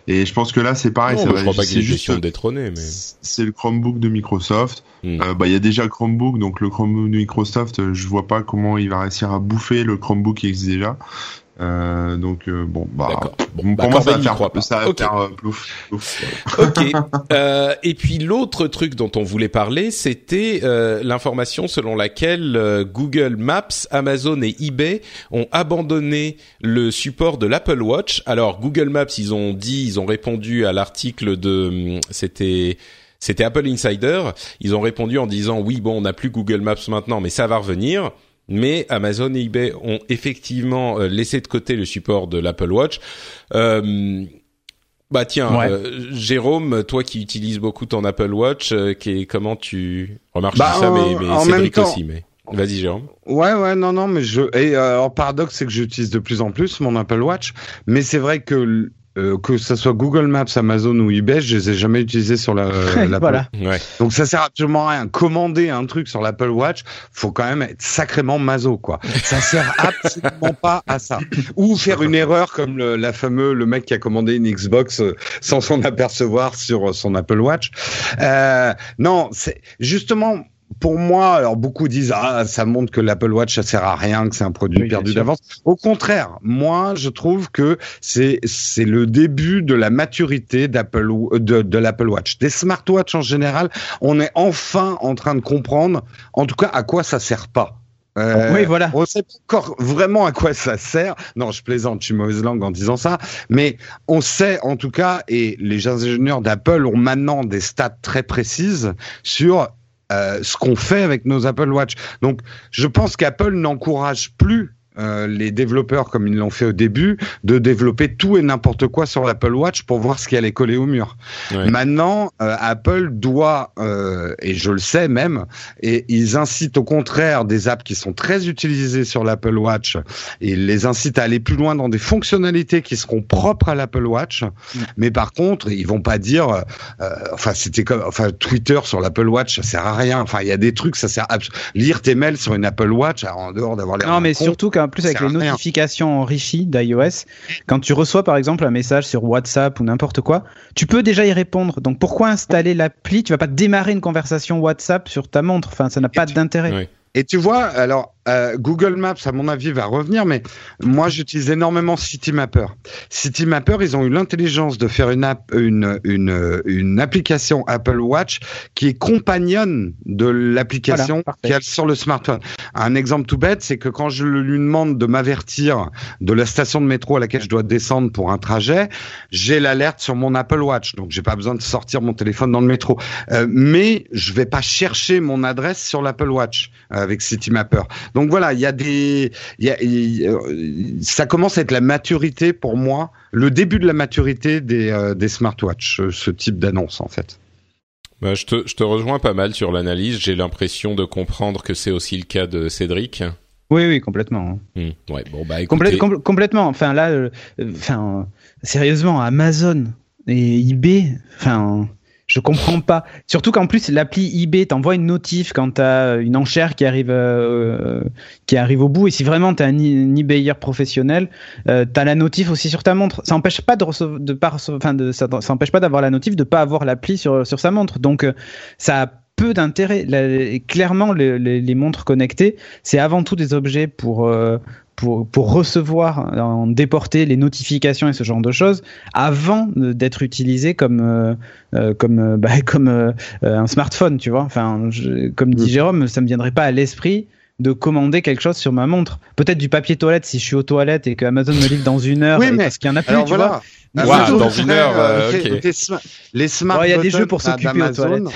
Et je pense que là, c'est pareil. non, ça mais va- je crois pas qu'il juste, détrôner, mais. c'est le Chromebook de Microsoft. Hmm. Euh, bah, il y a déjà le Chromebook, donc le Chromebook de Microsoft, euh, je vois pas comment il va réussir à bouffer le Chromebook qui existe déjà. Euh, donc euh, bon, bah. Bon, pour bah, moi, ça va faire, ça va Ok. faire euh, plouf, plouf. Ok. Euh, et puis l'autre truc dont on voulait parler, c'était euh, l'information selon laquelle euh, Google Maps, Amazon et eBay ont abandonné le support de l'Apple Watch. Alors Google Maps, ils ont dit, ils ont répondu à l'article de, hum, c'était. C'était Apple Insider. Ils ont répondu en disant oui, bon, on n'a plus Google Maps maintenant, mais ça va revenir. Mais Amazon et eBay ont effectivement euh, laissé de côté le support de l'Apple Watch. Euh, bah tiens, Ouais. euh, Jérôme, toi qui utilises beaucoup ton Apple Watch, euh, qui comment tu remarques Bah, ça, mais, en- mais en Cédric même temps- aussi, mais vas-y Jérôme. Ouais, ouais, non, non, mais je. Et alors, paradoxe, c'est que j'utilise de plus en plus mon Apple Watch, mais c'est vrai que euh, que ça soit Google Maps, Amazon ou eBay, je les ai jamais utilisés sur la. l'Apple. voilà. Ouais. Donc ça sert absolument à rien. Commander un truc sur l'Apple Watch, faut quand même être sacrément maso, quoi. Ça sert absolument pas à ça. Ou faire une erreur comme le, la fameux le mec qui a commandé une Xbox euh, sans s'en apercevoir sur son Apple Watch. Euh, non, c'est justement pour moi, alors beaucoup disent ah ça montre que l'Apple Watch ça sert à rien, que c'est un produit perdu d'avance. Au contraire, moi je trouve que c'est c'est le début de la maturité d'Apple de, de l'Apple Watch, des smartwatches en général. On est enfin en train de comprendre, en tout cas à quoi ça sert pas. Euh, oui, voilà. On sait pas encore vraiment à quoi ça sert. Non, je plaisante, je suis mauvaise langue en disant ça. Mais on sait en tout cas, et les ingénieurs d'Apple ont maintenant des stats très précises sur euh, ce qu'on fait avec nos Apple Watch. Donc, je pense qu'Apple n'encourage plus euh, les développeurs, comme ils l'ont fait au début, de développer tout et n'importe quoi sur l'Apple Watch pour voir ce qui allait coller au mur. Maintenant, euh, Apple doit, euh, et je le sais même, et ils incitent au contraire des apps qui sont très utilisées sur l'Apple Watch, et ils les incitent à aller plus loin dans des fonctionnalités qui seront propres à l'Apple Watch. Mm. Mais par contre, ils vont pas dire, enfin c'était comme, enfin Twitter sur l'Apple Watch, ça sert à rien. Enfin, il y a des trucs, ça sert à lire tes mails sur une Apple Watch en dehors d'avoir les. Non, mais surtout qu'un plus avec les notifications enrichies d'iOS, quand tu reçois par exemple un message sur WhatsApp ou n'importe quoi, tu peux déjà y répondre. Donc pourquoi installer l'appli? Tu vas pas démarrer une conversation WhatsApp sur ta montre. Enfin, ça n'a pas d'intérêt. Et tu vois, alors euh, Google Maps, à mon avis, va revenir, mais moi, j'utilise énormément CityMapper. CityMapper, ils ont eu l'intelligence de faire une, app, une, une, une application Apple Watch qui est compagnonne de l'application qui est sur le smartphone. Un exemple tout bête, c'est que quand je lui demande de m'avertir de la station de métro à laquelle je dois descendre pour un trajet, j'ai l'alerte sur mon Apple Watch, donc j'ai pas besoin de sortir mon téléphone dans le métro. Euh, mais je vais pas chercher mon adresse sur l'Apple Watch avec CityMapper. Donc voilà, il y a des, ça commence à être la maturité pour moi, le début de la maturité des, euh, des smartwatches, euh, ce type d'annonce en fait. Bah, je, te, je te rejoins pas mal sur l'analyse. J'ai l'impression de comprendre que c'est aussi le cas de Cédric. Oui, oui, complètement. Hmm, ouais, bon bah écoutez... complètement. Enfin là, euh, enfin sérieusement, Amazon et eBay, enfin je comprends pas. Surtout qu'en plus l'appli eBay t'envoie une notif quand t'as une enchère qui arrive euh, qui arrive au bout et si vraiment t'es un, un eBayer professionnel, euh, t'as la notif aussi sur ta montre. Ça empêche pas de recevoir, de pas enfin de ça, ça empêche pas d'avoir la notif, de pas avoir l'appli sur sur sa montre. Donc euh, ça a peu d'intérêt. Clairement, les, les, les, montres connectées, c'est avant tout des objets pour euh, pour, pour recevoir, en déporter les notifications et ce genre de choses avant d'être utilisé comme euh, euh comme euh, bah, comme euh, un smartphone, tu vois. Enfin, comme dit. Jérôme, ça me viendrait pas à l'esprit de commander quelque chose sur ma montre. Peut-être du papier toilette si je suis aux toilettes et que Amazon me livre dans une heure oui, mais parce qu'il y en a plus, tu vois. dans une heure, les, smart Il y a des jeux pour s'occuper aux toilettes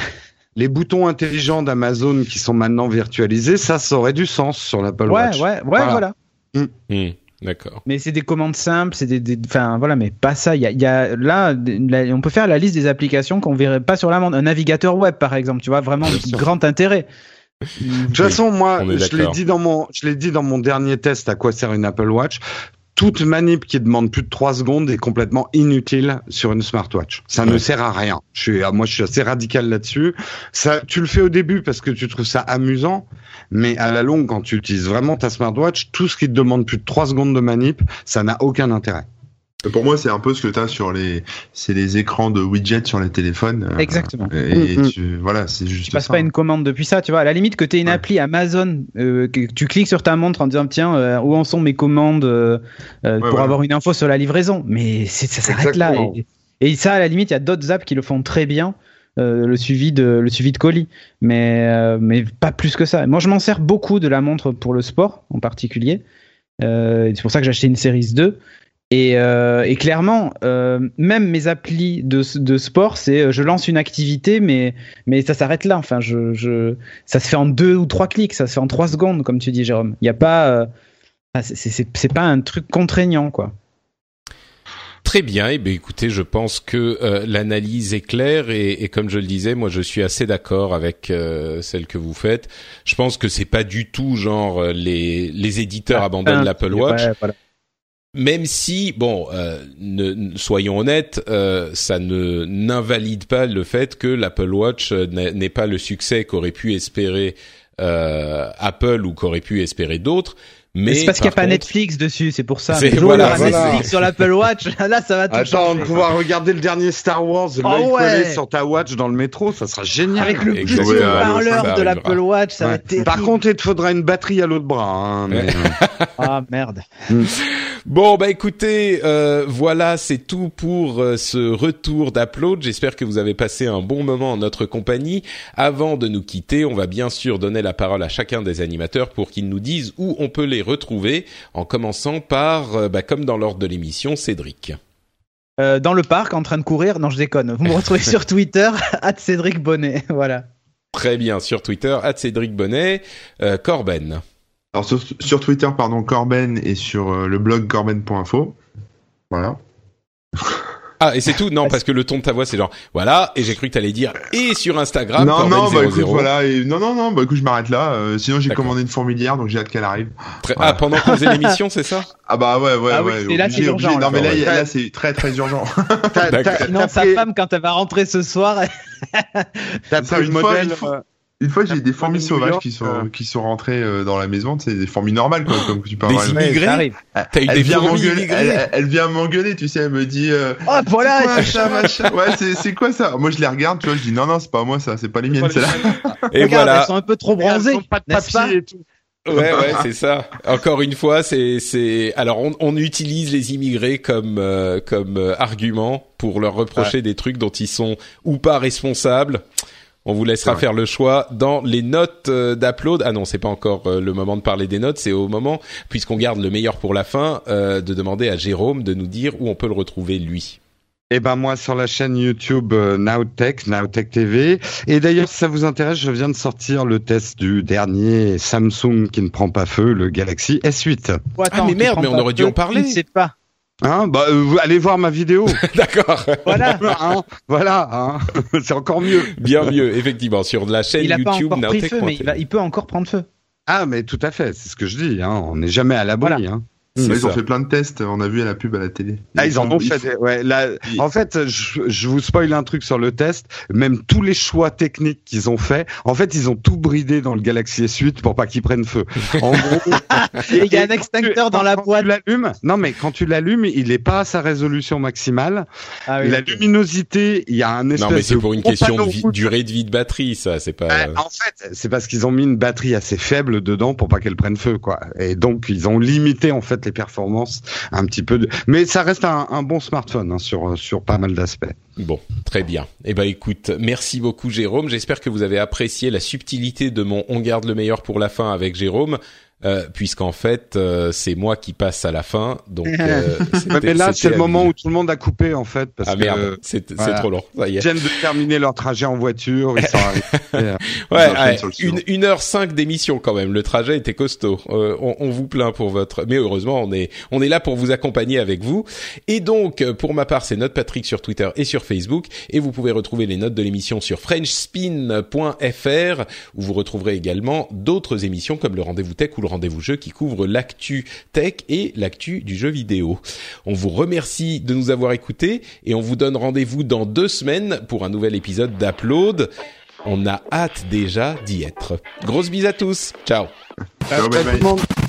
les boutons intelligents d'Amazon qui sont maintenant virtualisés, ça, ça aurait du sens sur l'Apple Watch. Ouais, ouais, ouais, voilà. Mm. Mm. D'accord. Mais c'est des commandes simples, c'est des, enfin voilà, mais pas ça. Il y a, y a là, on peut faire la liste des applications qu'on verrait pas sur la montre. Un navigateur web, par exemple, tu vois, vraiment de grand intérêt. De toute façon, moi, je l'ai dit dans mon, je l'ai dit dans mon dernier test à quoi sert une Apple Watch toute manip qui demande plus de 3 secondes est complètement inutile sur une smartwatch. Ça ne sert à rien. Je suis, ah, moi, je suis assez radical là-dessus. Ça, tu le fais au début parce que tu trouves ça amusant, mais à la longue, quand tu utilises vraiment ta smartwatch, tout ce qui te demande plus de 3 secondes de manip, ça n'a aucun intérêt. Pour moi, c'est un peu ce que tu as sur les, c'est les écrans de widgets sur les téléphones. Euh, Exactement. Et, mm, mm. tu, voilà, c'est juste. Tu passes pas une commande depuis ça, tu vois. À la limite que tu aies une appli Amazon, euh, que tu cliques sur ta montre en disant tiens euh, où en sont mes commandes pour avoir une info sur la livraison. Mais ça s'arrête là. Et, ça, à la limite, il y a d'autres apps qui le font très bien. le suivi de le suivi de colis mais mais pas plus que ça moi je m'en sers beaucoup de la montre pour le sport en particulier c'est pour ça que j'ai acheté une série 2 et, euh, et, clairement, euh, même mes applis de, de sport, c'est euh, je lance une activité, mais, mais ça s'arrête là. Enfin, je, je, ça se fait en deux ou trois clics, ça se fait en trois secondes, comme tu dis, Jérôme. Il n'y a pas, euh, c'est pas un truc contraignant, quoi. Très bien. Et eh bien, écoutez, je pense que euh, l'analyse est claire et, et, comme je le disais, moi, je suis assez d'accord avec euh, celle que vous faites. Je pense que c'est pas du tout genre les les éditeurs ah, abandonnent l'Apple Watch. voilà même si, bon, euh, ne, soyons honnêtes, euh, ça ne n'invalide pas le fait que l'Apple Watch euh, n'ait pas le succès qu'aurait pu espérer Apple ou qu'aurait pu espérer d'autres. Mais c'est parce qu'il n'y a pas Netflix dessus, c'est pour ça. C'est- Mais voilà, voilà. Netflix sur l'Apple Watch, là ça va tout Attends, changer. de pouvoir regarder le dernier Star Wars, Oh ouais. sur ta watch dans le métro, ça sera génial. Avec le petit Ouais, ça parleur de l'Apple Watch, ça va être terrible. Par contre, il te faudra une batterie à l'autre bras. Hein, mais, euh, Ah merde. Bon, bah écoutez, euh, voilà, c'est tout pour euh, ce retour d'Upload. J'espère que vous avez passé un bon moment en notre compagnie. Avant de nous quitter, on va bien sûr donner la parole à chacun des animateurs pour qu'ils nous disent où on peut les retrouver, en commençant par, euh, bah, comme dans l'ordre de l'émission, Cédric. Euh, dans le parc, en train de courir, non je déconne. Vous me retrouvez sur Twitter, Cédric Bonnet, voilà. Très bien, sur Twitter, à Cédric Bonnet, euh, Corben. Alors sur, sur Twitter, pardon, Corben et sur euh, le blog corben.info. Voilà. Ah, et c'est tout? Non, parce que le ton de ta voix, c'est genre, voilà, et j'ai cru que t'allais dire, et sur Instagram, non, Corben non, bah 00. écoute, voilà. Et, non, non, non, bah écoute, je m'arrête là. euh, sinon, j'ai commandé une fourmilière, donc j'ai hâte qu'elle arrive. Très- Voilà. Ah, pendant qu'on faisait l'émission, c'est ça? Ah bah ouais, ouais, Ah oui, ouais. c'est là, c'est urgent, Non, mais là. là, Ouais. c'est très, très urgent. Sinon sa femme, quand elle va rentrer ce soir, t'as pris une fois, modèle. une fois. Une fois, j'ai eu des fourmis sauvages qui sont, euh. qui sont rentrées euh, dans la maison. C'est des fourmis normales, quoi, comme tu peux Des Immigrés. T'as eu Elle des vient fourmis m'engueuler. Elle, vient m'engueuler, tu sais. Elle me dit. Euh, Oh voilà, c'est quoi ça, machin Ouais, c'est c'est quoi ça? Moi, je les regarde, tu vois. Je dis non, non, c'est pas moi, ça. C'est pas les miennes, c'est là. Et regarde, voilà. elles sont un peu trop bronzées, pas de n'est-ce pas papier et tout. Ouais, ouais, c'est ça. Encore une fois, c'est, c'est. Alors, on, on utilise les immigrés comme euh, comme euh, argument pour leur reprocher des trucs dont ils sont ou pas responsables. On vous laissera faire le choix dans les notes euh, d'upload. Ah non, c'est pas encore euh, le moment de parler des notes. C'est au moment, puisqu'on garde le meilleur pour la fin, euh, de demander à Jérôme de nous dire où on peut le retrouver lui. Eh ben moi sur la chaîne YouTube euh, Nowtech, Nowtech TV. Et d'ailleurs si ça vous intéresse, je viens de sortir le test du dernier Samsung qui ne prend pas feu, le Galaxy S8. Oh, attends, mais merde, mais on aurait dû en parler. Ne sais pas. Hein bah euh, allez voir ma vidéo. D'accord. Voilà. Hein voilà, hein c'est encore mieux. Bien mieux, effectivement, sur la chaîne Il a pas YouTube encore pris feu, mais il, va- il peut encore prendre feu. Ah mais tout à fait, c'est ce que je dis. Hein. On n'est jamais à l'abri. Voilà. Hein. Ils ont fait plein de tests. On a vu à la pub à la télé. Ah, ils en ont fait. des- Ouais, là, en fait, je, je vous spoil un truc sur le test. Même tous les choix techniques qu'ils ont fait, en fait, ils ont tout bridé dans le Galaxy S8 pour pas qu'il prenne feu. En gros, Et il y a un extincteur tu- dans la quand boîte. Tu l'allumes. Non, mais quand tu l'allumes, il est pas à sa résolution maximale. Ah oui, la luminosité, il y a un espèce Non, mais c'est pour une question de vie- durée de vie de batterie, ça. C'est pas. Euh, en fait, c'est parce qu'ils ont mis une batterie assez faible dedans pour pas qu'elle prenne feu, quoi. Et donc, ils ont limité en fait les performances un petit peu. De... Mais ça reste un, un bon smartphone hein, sur sur pas mal d'aspects. Bon, très bien. Eh ben écoute, merci beaucoup Jérôme. J'espère que vous avez apprécié la subtilité de mon on garde le meilleur pour la fin avec Jérôme. Euh, puisqu'en fait euh, c'est moi qui passe à la fin donc euh, mais là, c'est le moment où tout le monde a coupé en fait parce ah merde. que c'est c'est voilà. trop long. Ça y ils est viennent de terminer leur trajet en voiture. Ils sont arrivés. ouais, Ils une, une heure cinq d'émission quand même. Le trajet était costaud. Euh, on, on vous plaint pour votre mais heureusement on est on est là pour vous accompagner avec vous. Et donc pour ma part c'est Note Patrick sur Twitter et sur Facebook. Et vous pouvez retrouver les notes de l'émission sur frenchspin.fr où vous retrouverez également d'autres émissions comme le rendez-vous tech ou le rendez-vous jeu qui couvrent l'actu tech et l'actu du jeu vidéo. On vous remercie de nous avoir écoutés et on vous donne rendez-vous dans deux semaines pour un nouvel épisode d'Upload. On a hâte déjà d'y être. Grosse bise à tous. Ciao. Bye bye.